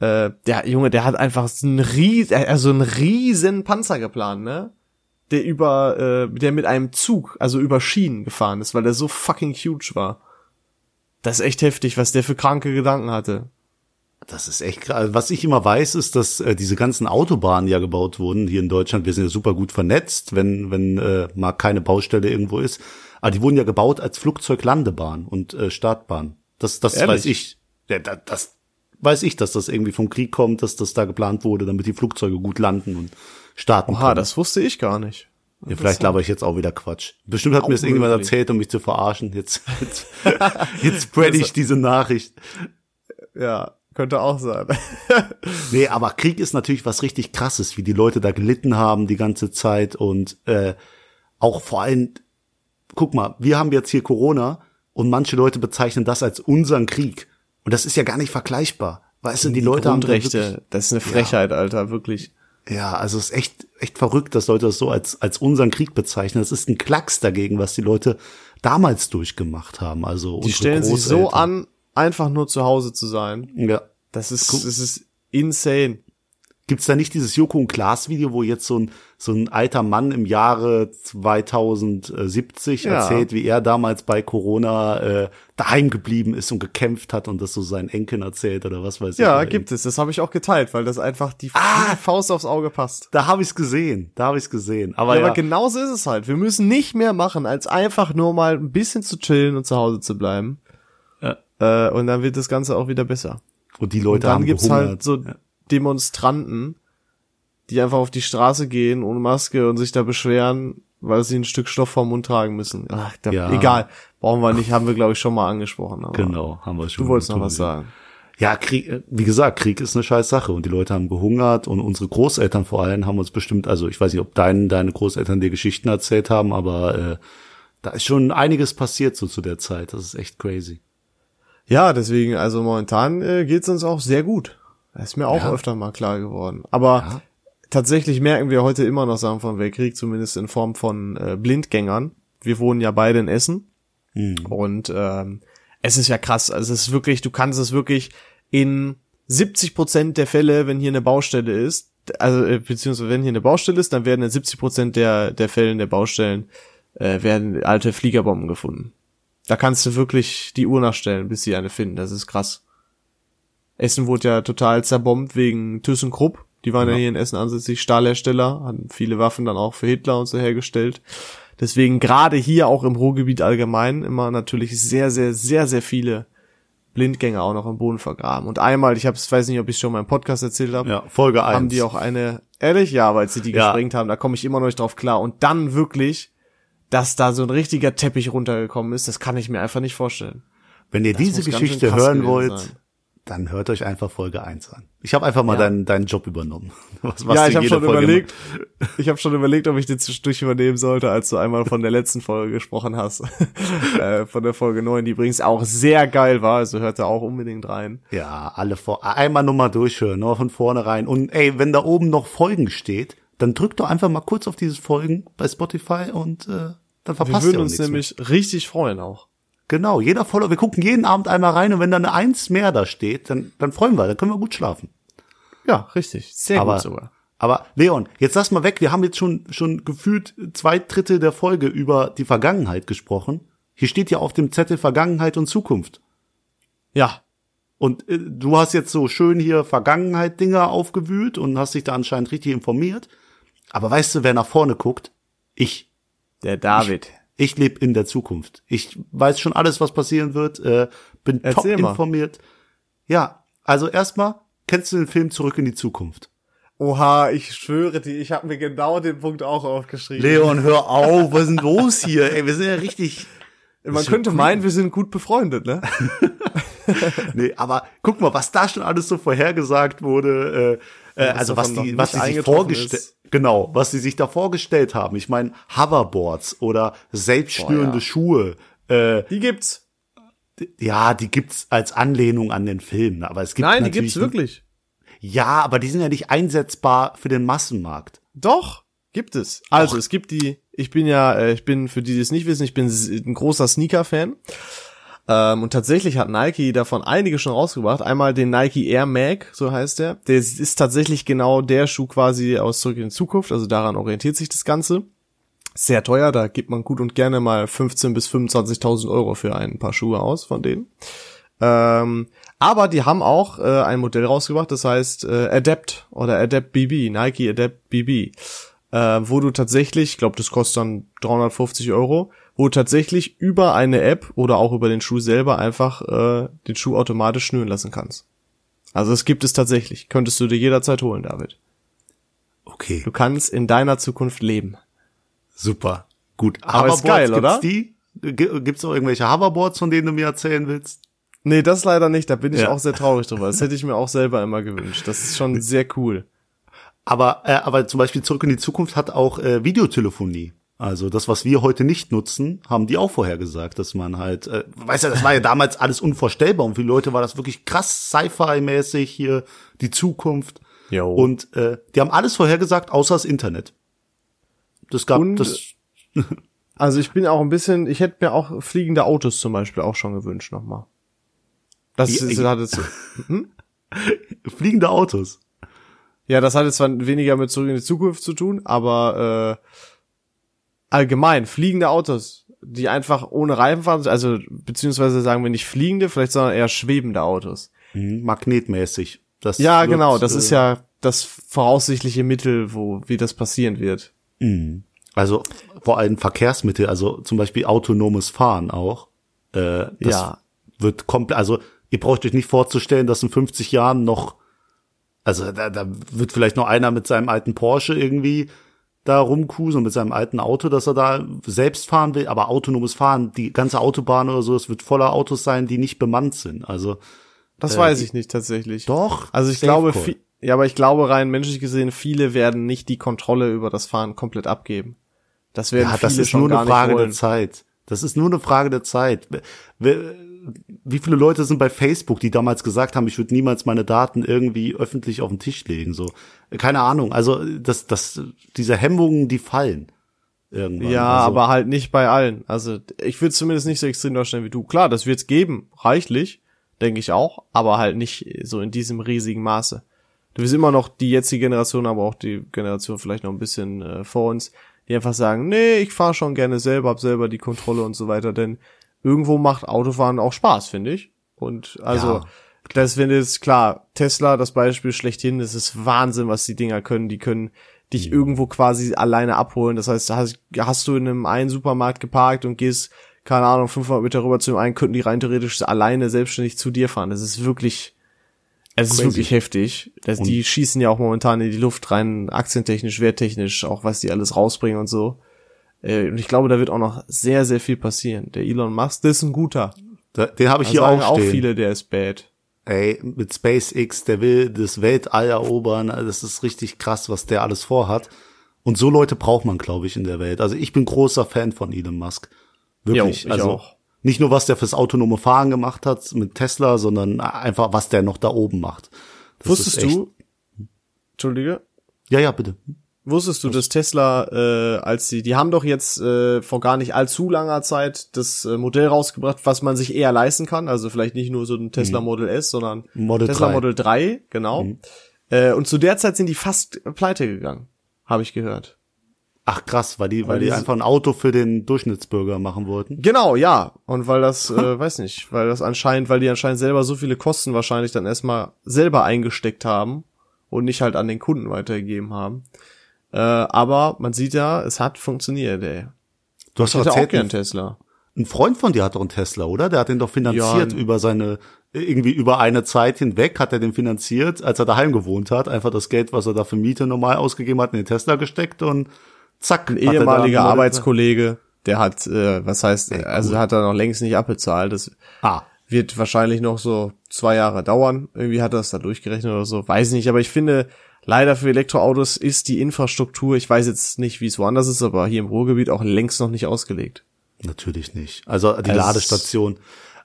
Äh, der Junge, der hat einfach so einen riesen, also einen riesen Panzer geplant, ne? Der über, äh, der mit einem Zug, also über Schienen gefahren ist, weil der so fucking huge war. Das ist echt heftig, was der für kranke Gedanken hatte. Das ist echt krass. Was ich immer weiß, ist, dass äh, diese ganzen Autobahnen ja gebaut wurden hier in Deutschland. Wir sind ja super gut vernetzt, wenn wenn äh, mal keine Baustelle irgendwo ist. Aber die wurden ja gebaut als Flugzeuglandebahn und äh, Startbahn. Das das Ehrlich? weiß ich. Ja, das, das weiß ich, dass das irgendwie vom Krieg kommt, dass das da geplant wurde, damit die Flugzeuge gut landen und starten Oha, können. das wusste ich gar nicht. ja, vielleicht laber ich jetzt auch wieder Quatsch. Bestimmt hat mir das irgendjemand erzählt, um mich zu verarschen. Jetzt jetzt, jetzt spread ich diese Nachricht. Ja, könnte auch sein. Nee, aber Krieg ist natürlich was richtig krasses, wie die Leute da gelitten haben die ganze Zeit und äh, auch vor allem, guck mal, wir haben jetzt hier Corona und manche Leute bezeichnen das als unseren Krieg. Und das ist ja gar nicht vergleichbar. Weißt du, die Leute haben wirklich, das ist eine Frechheit, Alter, wirklich. ja, also es ist echt, echt verrückt, dass Leute das so als, als unseren Krieg bezeichnen. Das ist ein Klacks dagegen, was die Leute damals durchgemacht haben. Also Die stellen sich so an, einfach nur zu Hause zu sein. Ja. Das ist, das ist insane. Gibt's da nicht dieses Joko und Klaas Video, wo jetzt so ein, so ein alter Mann im Jahre 2070 Ja. erzählt, wie er damals bei Corona äh, daheim geblieben ist und gekämpft hat und das so seinen Enkeln erzählt oder was weiß ich. Ja, gibt es. Das habe ich auch geteilt, weil das einfach die, Ah! Faust aufs Auge passt. Da habe ich's gesehen, da habe ich's gesehen. Aber Ja, ja, aber genauso ist es halt. Wir müssen nicht mehr machen, als einfach nur mal ein bisschen zu chillen und zu Hause zu bleiben. Äh, und dann wird das Ganze auch wieder besser. und die Und Leute dann haben gibt's gehungert. halt so Demonstranten, die einfach auf die Straße gehen ohne Maske und sich da beschweren, weil sie ein Stück Stoff vom Mund tragen müssen. Ach, da, Ja. egal. Brauchen wir nicht, haben wir glaube ich schon mal angesprochen. Genau, haben wir schon. Du wolltest noch was sagen. Ja, Krieg, äh, wie gesagt, Krieg ist eine scheiß Sache und die Leute haben gehungert und unsere Großeltern vor allem haben uns bestimmt, also ich weiß nicht, ob dein, deine Großeltern dir Geschichten erzählt haben, aber äh, da ist schon einiges passiert so zu der Zeit. Das ist echt crazy. Ja, deswegen, also momentan äh, geht's uns auch sehr gut. Das ist mir auch Ja. öfter mal klar geworden. Aber Ja. tatsächlich merken wir heute immer noch Sachen vom Weltkrieg, zumindest in Form von äh, Blindgängern. Wir wohnen ja beide in Essen. Und ähm, es ist ja krass. Also es ist wirklich, du kannst es wirklich in 70 Prozent der Fälle, wenn hier eine Baustelle ist, also äh, beziehungsweise wenn hier eine Baustelle ist, dann werden in 70 Prozent der, der Fällen der Baustellen äh, werden alte Fliegerbomben gefunden. Da kannst du wirklich die Uhr nachstellen, bis sie eine finden. Das ist krass. Essen wurde ja total zerbombt wegen ThyssenKrupp. Die waren ja. Ja. hier in Essen ansässig Stahlhersteller, hatten viele Waffen dann auch für Hitler und so hergestellt. Deswegen gerade hier auch im Ruhrgebiet allgemein immer natürlich sehr, sehr, sehr, sehr viele Blindgänger auch noch im Boden vergraben. Und einmal, ich hab's, weiß nicht, ob ich schon mal im Podcast erzählt habe, Ja, Folge 1. haben die auch eine, ehrlich, ja, weil sie die Ja. gesprengt haben, da komme ich immer noch nicht drauf klar. Und dann wirklich, dass da so ein richtiger Teppich runtergekommen ist, das kann ich mir einfach nicht vorstellen. Wenn ihr Das diese Geschichte hören wollt, sein. dann hört euch einfach Folge 1 an. Ich habe einfach mal Ja. deinen, deinen Job übernommen. Was, was ja, ich habe schon Folge überlegt, ich habe schon überlegt, ob ich den zwischendurch übernehmen sollte, als du einmal von der letzten Folge gesprochen hast. äh, von der Folge 9, die übrigens auch sehr geil war, also hört da auch unbedingt rein. Ja, alle vor, einmal nochmal durchhören, nur von vorne rein. Und ey, wenn da oben noch Folgen steht, dann drückt doch einfach mal kurz auf dieses Folgen bei Spotify und äh, dann Wir verpasst würden ihr auch uns nichts mehr. nämlich richtig freuen auch. Genau, jeder Follower, wir gucken jeden Abend einmal rein und wenn da eine Eins mehr da steht, dann, dann freuen wir, dann können wir gut schlafen. Ja, richtig. Sehr aber, gut sogar. aber Leon, jetzt lass mal weg, wir haben jetzt schon, schon gefühlt zwei Drittel der Folge über die Vergangenheit gesprochen. Hier steht ja auf dem Zettel Vergangenheit und Zukunft. Ja, Und äh, du hast jetzt so schön hier Vergangenheit-Dinger aufgewühlt und hast dich da anscheinend richtig informiert. Aber weißt du, wer nach vorne guckt? Ich. Der David. Ich lebe in der Zukunft. Ich weiß schon alles, was passieren wird. Äh, bin top Erzähl mal. informiert. Ja, also erstmal, kennst du den Film Zurück in die Zukunft? Oha, ich schwöre dir, ich habe mir genau den Punkt auch aufgeschrieben. Leon, hör auf, was ist denn los hier? Ey, wir sind ja richtig. Man könnte meinen, wir sind gut befreundet, ne? Nee, aber guck mal, was da schon alles so vorhergesagt wurde, äh, äh, also was die, was die sich vorgestellt, genau, was sie sich da vorgestellt haben. Ich meine, Hoverboards oder selbstschnürende Boah, ja. Schuhe, äh, Die gibt's. ja, die gibt's als Anlehnung an den Film, aber es gibt Nein, die gibt's wirklich. Ja, aber die sind ja nicht einsetzbar für den Massenmarkt. Doch, gibt es. Also, es gibt die, ich bin ja, äh, ich bin, für die, die es nicht wissen, ich bin ein großer Sneaker-Fan. Ähm, und tatsächlich hat Nike davon einige schon rausgebracht. Einmal den Nike Air Mag, so heißt der. Der ist tatsächlich genau der Schuh quasi aus Zurück in Zukunft. Also daran orientiert sich das Ganze. Sehr teuer, da gibt man gut und gerne mal 15.000 bis 25.000 Euro für ein paar Schuhe aus von denen. Ähm, Aber die haben auch äh, ein Modell rausgebracht, das heißt äh, Adapt oder Adapt BB, Nike Adapt BB, äh, wo du tatsächlich, ich glaube, das kostet dann 350 Euro, wo du tatsächlich über eine App oder auch über den Schuh selber einfach äh, den Schuh automatisch schnüren lassen kannst. Also es gibt es tatsächlich. Könntest du dir jederzeit holen, David. Okay. Du kannst in deiner Zukunft leben. Super. Gut. Aber ist geil, gibt's oder? die? Gibt's auch irgendwelche Hoverboards, von denen du mir erzählen willst? Nee, das leider nicht. Da bin ich Ja. auch sehr traurig drüber. Das hätte ich mir auch selber immer gewünscht. Das ist schon sehr cool. Aber, äh, aber zum Beispiel Zurück in die Zukunft hat auch äh, Videotelefonie. Also das, was wir heute nicht nutzen, haben die auch vorher gesagt, dass man halt, äh, weißt du, das war ja damals alles unvorstellbar und für die Leute war das wirklich krass Sci-Fi-mäßig hier, die Zukunft. Jo. Und äh, die haben alles vorhergesagt, außer das Internet. Das gab Und- das. Also ich bin auch ein bisschen, ich hätte mir auch fliegende Autos zum Beispiel auch schon gewünscht nochmal. Das Ja, ist, hat jetzt, Fliegende Autos. ja, das hat jetzt zwar weniger mit zurück in die Zukunft zu tun, aber äh, allgemein fliegende Autos, die einfach ohne Reifen fahren, also beziehungsweise sagen wir nicht fliegende, vielleicht sondern eher schwebende Autos. Mhm, Magnetmäßig. Das Ja, wird, genau, das äh, ist ja das voraussichtliche Mittel, wo wie das passieren wird. Also vor allem Verkehrsmittel, also zum Beispiel autonomes Fahren auch. Äh, das Ja. wird komplett, also ihr braucht euch nicht vorzustellen, dass in 50 Jahren noch, also da, da wird vielleicht noch einer mit seinem alten Porsche irgendwie da rumcruisen und mit seinem alten Auto, dass er da selbst fahren will, aber autonomes Fahren, die ganze Autobahn oder so, es wird voller Autos sein, die nicht bemannt sind. Also Das Äh, weiß ich nicht tatsächlich. Doch, Also ich glaube, ja, aber ich glaube rein menschlich gesehen, viele werden nicht die Kontrolle über das Fahren komplett abgeben. Das werden Ja, viele das ist schon nur eine Frage der. Zeit. Das ist nur eine Frage der Zeit. Wie viele Leute sind bei Facebook, die damals gesagt haben, ich würde niemals meine Daten irgendwie öffentlich auf den Tisch legen? So, keine Ahnung. Also, das, das, diese Hemmungen, die fallen irgendwann. Ja, also, aber halt nicht bei allen. Also ich würde zumindest nicht so extrem darstellen wie du. Klar, das wird's geben, reichlich, denke ich auch, aber halt nicht so in diesem riesigen Maße. Du bist immer noch die jetzige Generation, aber auch die Generation vielleicht noch ein bisschen äh, vor uns, die einfach sagen, nee, ich fahre schon gerne selber, hab selber die Kontrolle und so weiter, denn irgendwo macht Autofahren auch Spaß, finde ich. Und also Ja. das wenn jetzt klar, Tesla, das Beispiel schlechthin, es ist Wahnsinn, was die Dinger können. Die können dich irgendwo quasi alleine abholen. Das heißt, hast, hast du in einem einen Supermarkt geparkt und gehst, keine Ahnung, 500 Meter rüber zu dem einen, könnten die rein theoretisch alleine selbstständig zu dir fahren. Das ist wirklich, es ist wirklich heftig. Das, die schießen ja auch momentan in die Luft rein, aktientechnisch, werttechnisch, auch was die alles rausbringen und so. Äh, Und ich glaube, da wird auch noch sehr, sehr viel passieren. Der Elon Musk, der ist ein guter. da, den habe ich Da hier sagen auch auch stehen. viele, der ist bad. Ey, mit SpaceX, der will das Weltall erobern. Also Das ist richtig krass, was der alles vorhat. Und so Leute braucht man, glaube ich, in der Welt. Also ich bin großer Fan von Elon Musk. Wirklich. Jo, ich also auch. nicht nur, was der fürs autonome Fahren gemacht hat mit Tesla, sondern einfach, was der noch da oben macht. Das Wusstest du, Entschuldige, Ja, ja, bitte. Wusstest du, dass Tesla, äh, als sie, die haben doch jetzt äh, vor gar nicht allzu langer Zeit das äh, Modell rausgebracht, was man sich eher leisten kann, also vielleicht nicht nur so ein Tesla Model S, sondern Mhm. Model Tesla 3. Model 3, genau. Mhm. Äh, und zu der Zeit sind die fast pleite gegangen, habe ich gehört. Ach krass, weil die, weil, Weil die- einfach ein Auto für den Durchschnittsbürger machen wollten. Genau, ja. Und weil das, äh, weiß nicht, weil das anscheinend, weil die anscheinend selber so viele Kosten wahrscheinlich dann erstmal selber eingesteckt haben und nicht halt an den Kunden weitergegeben haben. Äh, aber man sieht ja, es hat funktioniert, ey. Du hast doch auch erzählt, gern ein, Tesla. ein Freund von dir hat doch einen Tesla, oder? Der hat den doch finanziert Ja, über seine, irgendwie über eine Zeit hinweg hat er den finanziert, als er daheim gewohnt hat. Einfach das Geld, was er da für Miete normal ausgegeben hat, in den Tesla gesteckt und zack. Ein er ehemaliger einen Arbeitskollege, der hat, äh, was heißt, also hat er noch längst nicht abbezahlt. Das Ah, wird wahrscheinlich noch so zwei Jahre dauern. Irgendwie hat er es da durchgerechnet oder so. Weiß nicht, aber ich finde, leider für Elektroautos ist die Infrastruktur, ich weiß jetzt nicht, wie es woanders ist, aber hier im Ruhrgebiet auch längst noch nicht ausgelegt. Natürlich nicht. Also die Also es- Ladestation.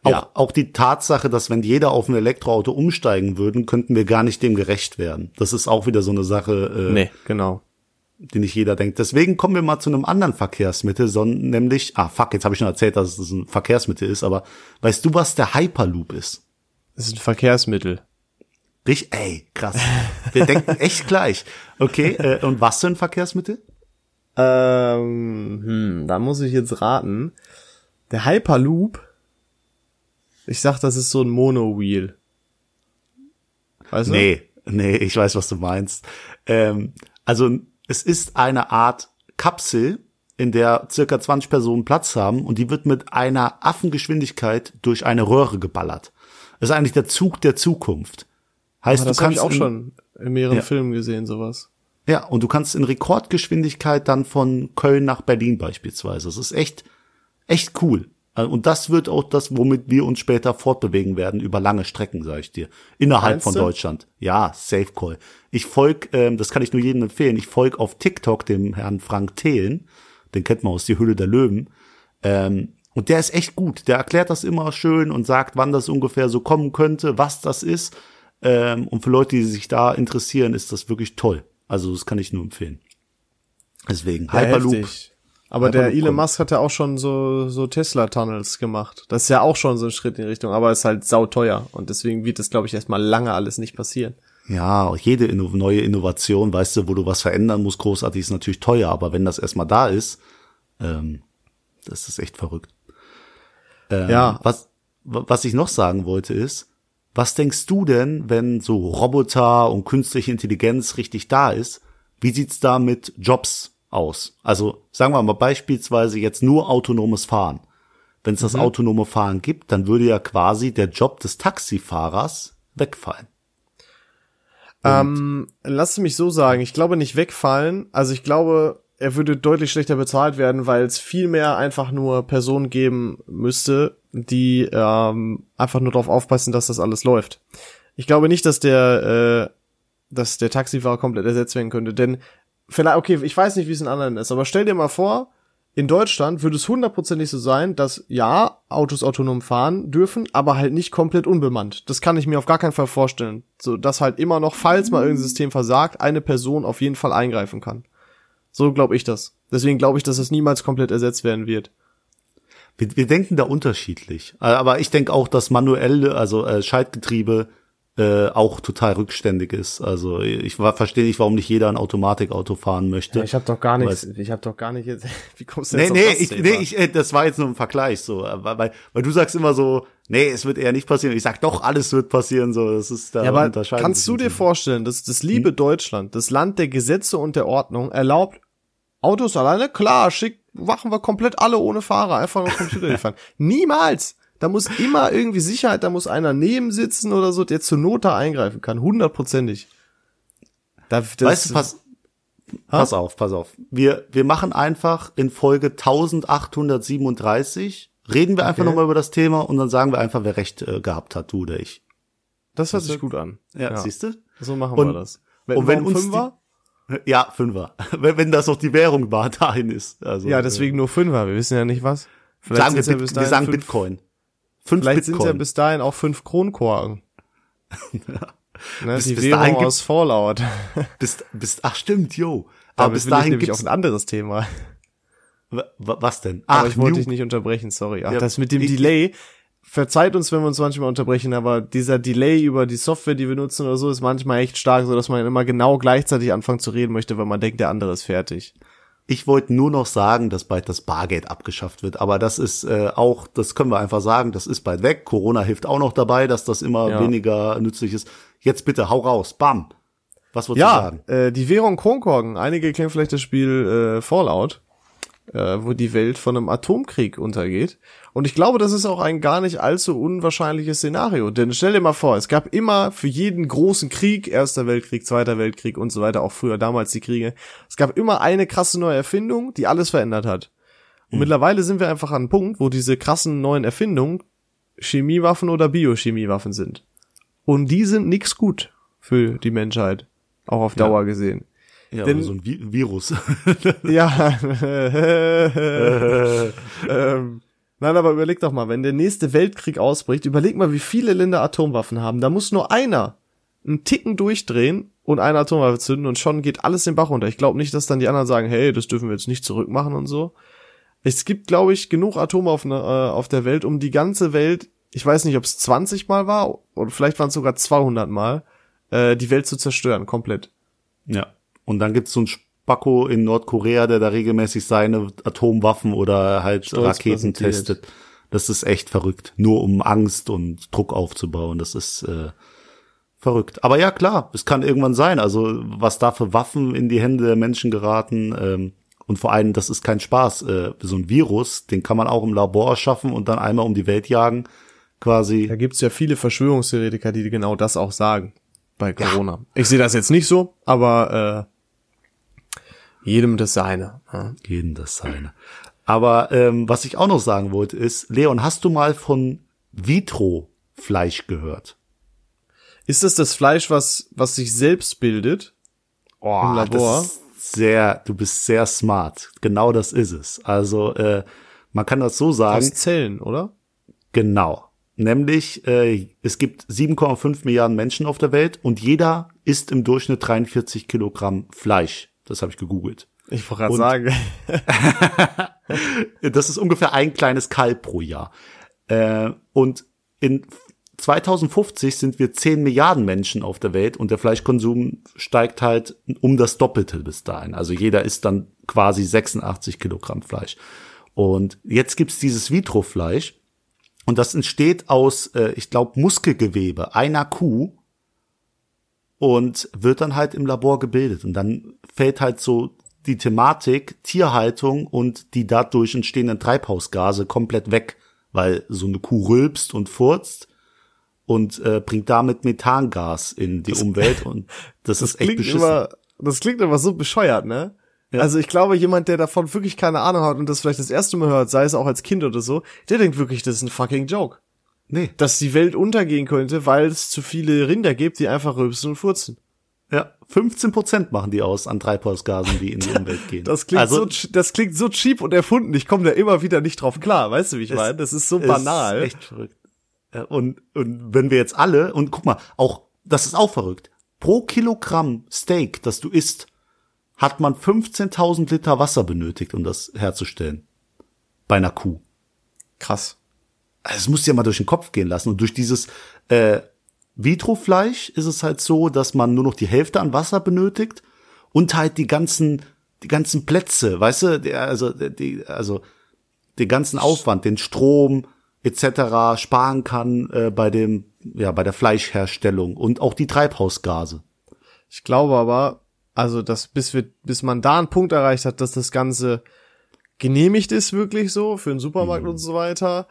Auch, Ja. auch die Tatsache, dass wenn jeder auf ein Elektroauto umsteigen würden, könnten wir gar nicht dem gerecht werden. Das ist auch wieder so eine Sache, äh, Nee, genau. die nicht jeder denkt. Deswegen kommen wir mal zu einem anderen Verkehrsmittel, sondern nämlich, ah fuck, jetzt habe ich schon erzählt, dass es ein Verkehrsmittel ist, aber weißt du, was der Hyperloop ist? Das ist ein Verkehrsmittel. Richtig, ey, krass. Wir denken echt gleich. Okay, äh, und was für ein Verkehrsmittel? Ähm, hm, da muss ich jetzt raten. Der Hyperloop, ich sag, das ist so ein Monowheel. Weißt du? Nee, nee, ich weiß, was du meinst. Ähm, also es ist eine Art Kapsel, in der circa 20 Personen Platz haben und die wird mit einer Affengeschwindigkeit durch eine Röhre geballert. Das ist eigentlich der Zug der Zukunft. Heißt, Aber das du habe ich kannst auch in, schon in mehreren Ja. Filmen gesehen, sowas. ja, und du kannst in Rekordgeschwindigkeit dann von Köln nach Berlin beispielsweise. Das ist echt, echt cool. Also, Und das wird auch das, womit wir uns später fortbewegen werden über lange Strecken, sage ich dir. Innerhalb Meinst von du? Deutschland. Ja, Safe Call. Ich folg, ähm, das kann ich nur jedem empfehlen. Ich folg auf TikTok dem Herrn Frank Thelen. Den kennt man aus die Hülle der Löwen. Ähm, und der ist echt gut. Der erklärt das immer schön und sagt, wann das ungefähr so kommen könnte, was das ist. Ähm, und für Leute, die sich da interessieren, ist das wirklich toll. Also das kann ich nur empfehlen. Deswegen Ja, Hyperloop. heftig. Aber der Hyperloop Elon kommt. Musk hat ja auch schon so, so Tesla-Tunnels gemacht. Das ist ja auch schon so ein Schritt in die Richtung, aber ist halt sauteuer. Und deswegen wird das, glaube ich, erstmal lange alles nicht passieren. Ja, jede inno neue Innovation, weißt du, wo du was verändern musst, großartig, ist natürlich teuer, aber wenn das erstmal da ist, ähm, das ist echt verrückt. Ähm, Ja. Was, wa- was ich noch sagen wollte ist, was denkst du denn, wenn so Roboter und künstliche Intelligenz richtig da ist? Wie sieht's da mit Jobs aus? Also sagen wir mal beispielsweise jetzt nur autonomes Fahren. Wenn es das autonome Fahren gibt, dann würde ja quasi der Job des Taxifahrers wegfallen. Ähm, lass mich so sagen, ich glaube nicht wegfallen. Also ich glaube, er würde deutlich schlechter bezahlt werden, weil es viel mehr einfach nur Personen geben müsste, die ähm, einfach nur darauf aufpassen, dass das alles läuft. Ich glaube nicht, dass der, äh, dass der Taxifahrer komplett ersetzt werden könnte, denn vielleicht, okay, ich weiß nicht, wie es in anderen ist, aber stell dir mal vor, in Deutschland würde es hundertprozentig so sein, dass ja, Autos autonom fahren dürfen, aber halt nicht komplett unbemannt. Das kann ich mir auf gar keinen Fall vorstellen. So, dass halt immer noch, falls mal irgendein System versagt, eine Person auf jeden Fall eingreifen kann. So glaube ich das. Deswegen glaube ich, dass es niemals komplett ersetzt werden wird. Wir, wir denken da unterschiedlich. Äh, Aber ich denke auch, dass manuelle, also äh, Schaltgetriebe äh, auch total rückständig ist. Also ich verstehe nicht, warum nicht jeder ein Automatikauto fahren möchte. ich habe doch gar nichts- ich habe doch gar nicht jetzt, wie kommst du Nee, jetzt nee, das ich, Thema? nee, ich, äh, das war jetzt nur ein Vergleich so, äh, weil, weil, weil du sagst immer so, nee, es wird eher nicht passieren. Ich sag doch, alles wird passieren, so, das ist da Ja, aber kannst du dir vorstellen, dass das Hm? liebe Deutschland, das Land der Gesetze und der Ordnung, erlaubt Autos alleine? Klar, schick, machen wir komplett alle ohne Fahrer, einfach nur Computer liefern. Niemals! Da muss immer irgendwie Sicherheit, da muss einer neben sitzen oder so, der zur Not da eingreifen kann, hundertprozentig. Da, das, Weißt du, pass, pass auf, pass auf. Wir, wir machen einfach in Folge 1837, reden wir einfach Okay. nochmal über das Thema und dann sagen wir einfach, wer recht äh, gehabt hat, du oder ich. das hört sich gut an. Ja, siehst du? So machen Und- wir das. und wenn wir um uns Fünfer? Ja, Fünfer. Wenn, wenn das auch die Währung war, dahin ist. Also, Ja, deswegen nur Fünfer, wir wissen ja nicht was. äh, Vielleicht sagen wir, ja bis wir dahin sagen fünf- Bitcoin. Fünf Vielleicht sind ja Bitcoin. bis dahin auch fünf Kronkorken. Ne, Bis- die bis Währung dahin gibt- aus Fallout. bis, bis, ach stimmt, yo. Aber Aber bis dahin auf gibt's, ein anderes Thema. wa- wa- was denn? Ach, Aber ich wollte Nuke. dich nicht unterbrechen, sorry. Ach, Ja, das mit dem ich- Delay. Verzeiht uns, wenn wir uns manchmal unterbrechen, aber dieser Delay über die Software, die wir nutzen oder so, ist manchmal echt stark, so dass man immer genau gleichzeitig anfangen zu reden möchte, weil man denkt, der andere ist fertig. Ich wollte nur noch sagen, dass bald das Bargeld abgeschafft wird. Aber das ist äh, auch, das können wir einfach sagen, das ist bald weg. Corona hilft auch noch dabei, dass das immer Ja. weniger nützlich ist. Jetzt bitte, hau raus. Bam. Was du Ja, sagen? äh, die Währung Kronkorken. Einige kennen vielleicht das Spiel äh, Fallout, äh, wo die Welt von einem Atomkrieg untergeht. Und ich glaube, das ist auch ein gar nicht allzu unwahrscheinliches Szenario. Denn stell dir mal vor, es gab immer für jeden großen Krieg, Erster Weltkrieg, Zweiter Weltkrieg und so weiter, auch früher damals die Kriege, es gab immer eine krasse neue Erfindung, die alles verändert hat. Und mittlerweile sind wir einfach an einem Punkt, wo diese krassen neuen Erfindungen Chemiewaffen oder Biochemiewaffen sind. Und die sind nix gut für die Menschheit. Auch auf Dauer gesehen. Ja, denn- so ein Vi Virus. Ja. ähm, nein, aber überleg doch mal, wenn der nächste Weltkrieg ausbricht, überleg mal, wie viele Länder Atomwaffen haben. Da muss nur einer einen Ticken durchdrehen und eine Atomwaffe zünden und schon geht alles den Bach runter. Ich glaube nicht, dass dann die anderen sagen, hey, das dürfen wir jetzt nicht zurückmachen und so. Es gibt, glaube ich, genug Atome auf, ne, äh, auf der Welt, um die ganze Welt, ich weiß nicht, ob es 20 Mal war oder vielleicht waren es sogar 200 Mal, äh, die Welt zu zerstören, komplett. ja. Und dann gibt's so einen Spacko in Nordkorea, der da regelmäßig seine Atomwaffen oder halt Stolz Raketen präsentiert. testet. Das ist echt verrückt. Nur um Angst und Druck aufzubauen. Das ist, äh, verrückt. Aber ja, klar, es kann irgendwann sein. Also was da für Waffen in die Hände der Menschen geraten. Ähm, und vor allem, das ist kein Spaß. Äh, so ein Virus, den kann man auch im Labor schaffen und dann einmal um die Welt jagen. Quasi. Da gibt's ja viele Verschwörungstheoretiker, die genau das auch sagen bei Corona. Ja. Ich sehe das jetzt nicht so, aber äh, jedem das seine. Ja. Jedem das seine. Aber ähm, was ich auch noch sagen wollte ist, Leon, hast du mal von Vitro-Fleisch gehört? Ist das das Fleisch, was was sich selbst bildet oh, im Labor? sehr, du bist sehr smart. Genau das ist es. Also äh, man kann das so sagen. Aus Zellen, oder? Genau. Nämlich, äh, es gibt 7,5 Milliarden Menschen auf der Welt und jeder isst im Durchschnitt 43 Kilogramm Fleisch. Das habe ich gegoogelt. Ich wollte gerade sagen. das ist ungefähr ein kleines Kalb pro Jahr. Äh, und in 2050 sind wir 10 Milliarden Menschen auf der Welt und der Fleischkonsum steigt halt um das Doppelte bis dahin. Also jeder isst dann quasi 86 Kilogramm Fleisch. Und jetzt gibt's dieses Vitrofleisch und das entsteht aus, äh, ich glaube, Muskelgewebe einer Kuh und wird dann halt im Labor gebildet. Und dann fällt halt so die Thematik Tierhaltung und die dadurch entstehenden Treibhausgase komplett weg, weil so eine Kuh rülpst und furzt und äh, bringt damit Methangas in die das, Umwelt und das, das ist echt beschissen. Immer, das klingt immer so bescheuert, ne? Ja. Also ich glaube, jemand, der davon wirklich keine Ahnung hat und das vielleicht das erste Mal hört, sei es auch als Kind oder so, der denkt wirklich, das ist ein fucking Joke. Nee. Dass die Welt untergehen könnte, weil es zu viele Rinder gibt, die einfach rülpsen und furzen. Ja, 15 Prozent machen die aus an Treibhausgasen, die in die Umwelt gehen. Das klingt also, so, das klingt so cheap und erfunden. Ich komme da immer wieder nicht drauf klar. Weißt du, wie ich meine? Das ist so banal. Ist echt verrückt. Und, und wenn wir jetzt alle, und guck mal, auch, das ist auch verrückt. Pro Kilogramm Steak, das du isst, hat man 15.000 Liter Wasser benötigt, um das herzustellen. Bei einer Kuh. Krass. Also es muss ja mal durch den Kopf gehen lassen. Und durch dieses äh, Vitrofleisch ist es halt so, dass man nur noch die Hälfte an Wasser benötigt und halt die ganzen, die ganzen Plätze, weißt du, die, also, die, also den ganzen Aufwand, den Strom etc. sparen kann äh, bei dem, ja, bei der Fleischherstellung und auch die Treibhausgase. Ich glaube aber, also, dass bis wir, bis man da einen Punkt erreicht hat, dass das Ganze genehmigt ist, wirklich so, für den Supermarkt mhm. und so weiter,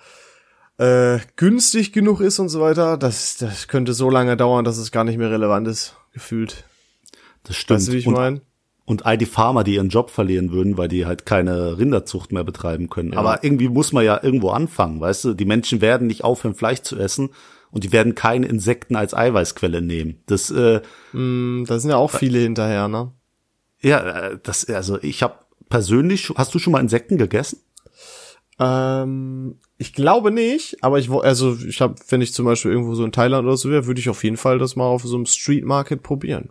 äh, günstig genug ist und so weiter, das, das könnte so lange dauern, dass es gar nicht mehr relevant ist, gefühlt. Das stimmt. Weißt du, wie ich meine? Und all die Farmer, die ihren Job verlieren würden, weil die halt keine Rinderzucht mehr betreiben können. Ja. Aber irgendwie muss man ja irgendwo anfangen, weißt du? Die Menschen werden nicht aufhören, Fleisch zu essen und die werden keine Insekten als Eiweißquelle nehmen. Das, äh, mm, da sind ja auch viele hinterher, ne? Ja, äh, das, also ich habe persönlich, hast du schon mal Insekten gegessen? Ähm, ich glaube nicht, aber ich also ich habe, wenn ich zum Beispiel irgendwo so in Thailand oder so wäre, würde ich auf jeden Fall das mal auf so einem Street Market probieren.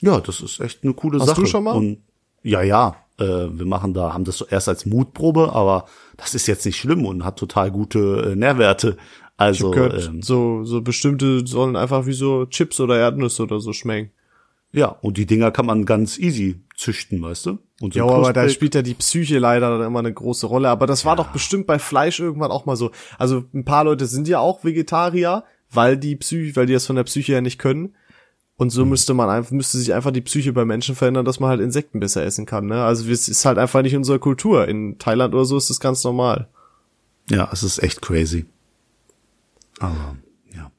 Ja, das ist echt eine coole Hast Sache. Hast du schon mal? Und, ja, ja, äh, wir machen da, haben das so erst als Mutprobe, aber das ist jetzt nicht schlimm und hat total gute äh, Nährwerte. Also gehört, ähm, so so bestimmte sollen einfach wie so Chips oder Erdnüsse oder so schmecken. Ja, und die Dinger kann man ganz easy züchten, weißt du? Und so ja, aber da spielt ja die Psyche leider dann immer eine große Rolle. Aber das war ja. doch bestimmt bei Fleisch irgendwann auch mal so. Also ein paar Leute sind ja auch Vegetarier, weil die Psyche, weil die das von der Psyche her nicht können. Und so mhm. müsste man einfach, müsste sich einfach die Psyche bei Menschen verändern, dass man halt Insekten besser essen kann. Ne? Also es ist halt einfach nicht unsere Kultur. In Thailand oder so ist das ganz normal. Ja, es ist echt crazy. Aber ja.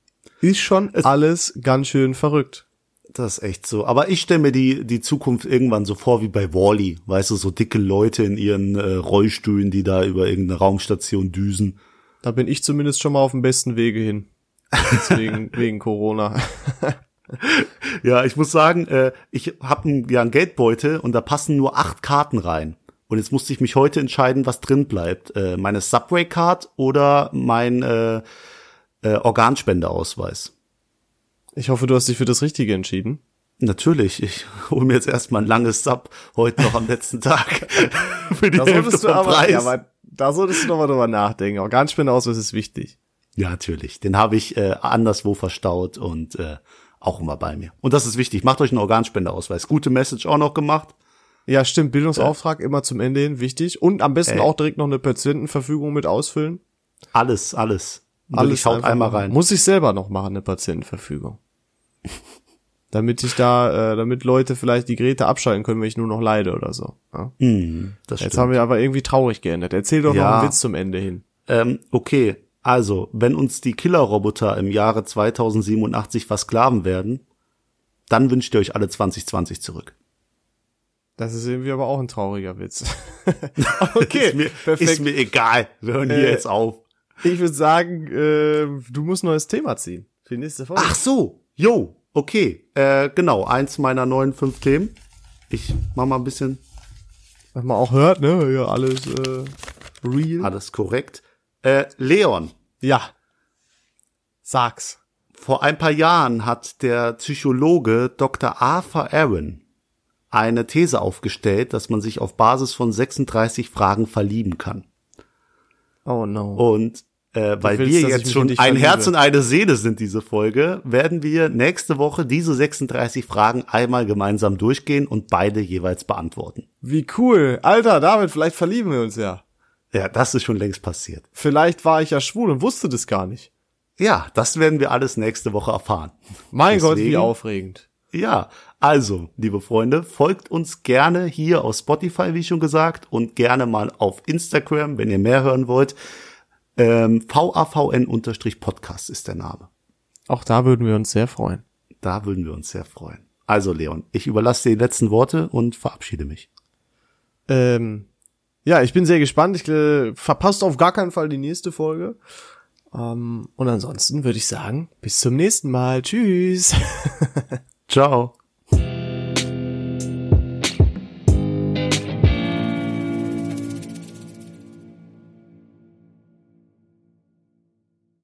Ist schon es alles ganz schön verrückt. Das ist echt so. Aber ich stelle mir die, die Zukunft irgendwann so vor wie bei Wally. Weißt du, so dicke Leute in ihren äh, Rollstühlen, die da über irgendeine Raumstation düsen. Da bin ich zumindest schon mal auf dem besten Wege hin. Deswegen, wegen Corona. ja, ich muss sagen, äh, ich habe ja einen Geldbeutel und da passen nur acht Karten rein. Und jetzt musste ich mich heute entscheiden, was drin bleibt. Äh, meine Subway-Card oder mein äh, äh, Organspendeausweis. Ich hoffe, du hast dich für das Richtige entschieden. Natürlich, ich hole mir jetzt erstmal ein langes Sub heute noch am letzten Tag für die da Hälfte vom aber, Preis. Ja, aber da solltest du noch mal drüber nachdenken. Organspendeausweis ist wichtig. Ja, natürlich. Den habe ich äh, anderswo verstaut und äh, auch immer bei mir. Und das ist wichtig. Macht euch einen Organspendeausweis. Gute Message auch noch gemacht. Ja, stimmt. Bildungsauftrag ja. immer zum Ende hin wichtig. Und am besten Ey. auch direkt noch eine Patientenverfügung mit ausfüllen. Alles, alles. alles schaut einmal rein. Muss ich selber noch machen, eine Patientenverfügung. Damit ich da, äh, damit Leute vielleicht die Geräte abschalten können, wenn ich nur noch leide oder so. Ja? Das Jetzt stimmt. haben wir aber irgendwie traurig geändert. Erzähl doch noch Ja. einen Witz zum Ende hin. Ähm, okay, also, wenn uns die Killerroboter im Jahre 2087 versklaven werden, dann wünscht ihr euch alle 2020 zurück. Das ist irgendwie aber auch ein trauriger Witz. okay, ist mir, perfekt. Ist mir egal. Wir hören hier Äh, jetzt auf. Ich würde sagen, äh, du musst ein neues Thema ziehen für die nächste Folge. Ach so, jo, okay. Äh, genau, eins meiner neuen fünf Themen. Ich mach mal ein bisschen Was man auch hört, ne? Ja, alles äh, real. alles korrekt. Äh, Leon, Ja. Sag's. vor ein paar Jahren hat der Psychologe Dr. Arthur Aaron eine These aufgestellt, dass man sich auf Basis von 36 Fragen verlieben kann. Oh no. Und äh, weil willst, wir jetzt schon ein. Herz und eine Seele sind, diese Folge, werden wir nächste Woche diese 36 Fragen einmal gemeinsam durchgehen und beide jeweils beantworten. Wie cool. Alter, David, vielleicht verlieben wir uns ja. Ja, das ist schon längst passiert. Vielleicht war ich ja schwul und wusste das gar nicht. Ja, das werden wir alles nächste Woche erfahren. Mein Gott, wie Deswegen- aufregend. Ja, also, liebe Freunde, folgt uns gerne hier auf Spotify, wie schon gesagt, und gerne mal auf Instagram, wenn ihr mehr hören wollt. Ähm, VAVN-Podcast ist der Name. Auch da würden wir uns sehr freuen. Da würden wir uns sehr freuen. Also, Leon, ich überlasse dir die letzten Worte und verabschiede mich. Ähm, ja, ich bin sehr gespannt. Ich äh, verpasst auf gar keinen Fall die nächste Folge. Ähm, und ansonsten würde ich sagen, bis zum nächsten Mal. Tschüss. Ciao.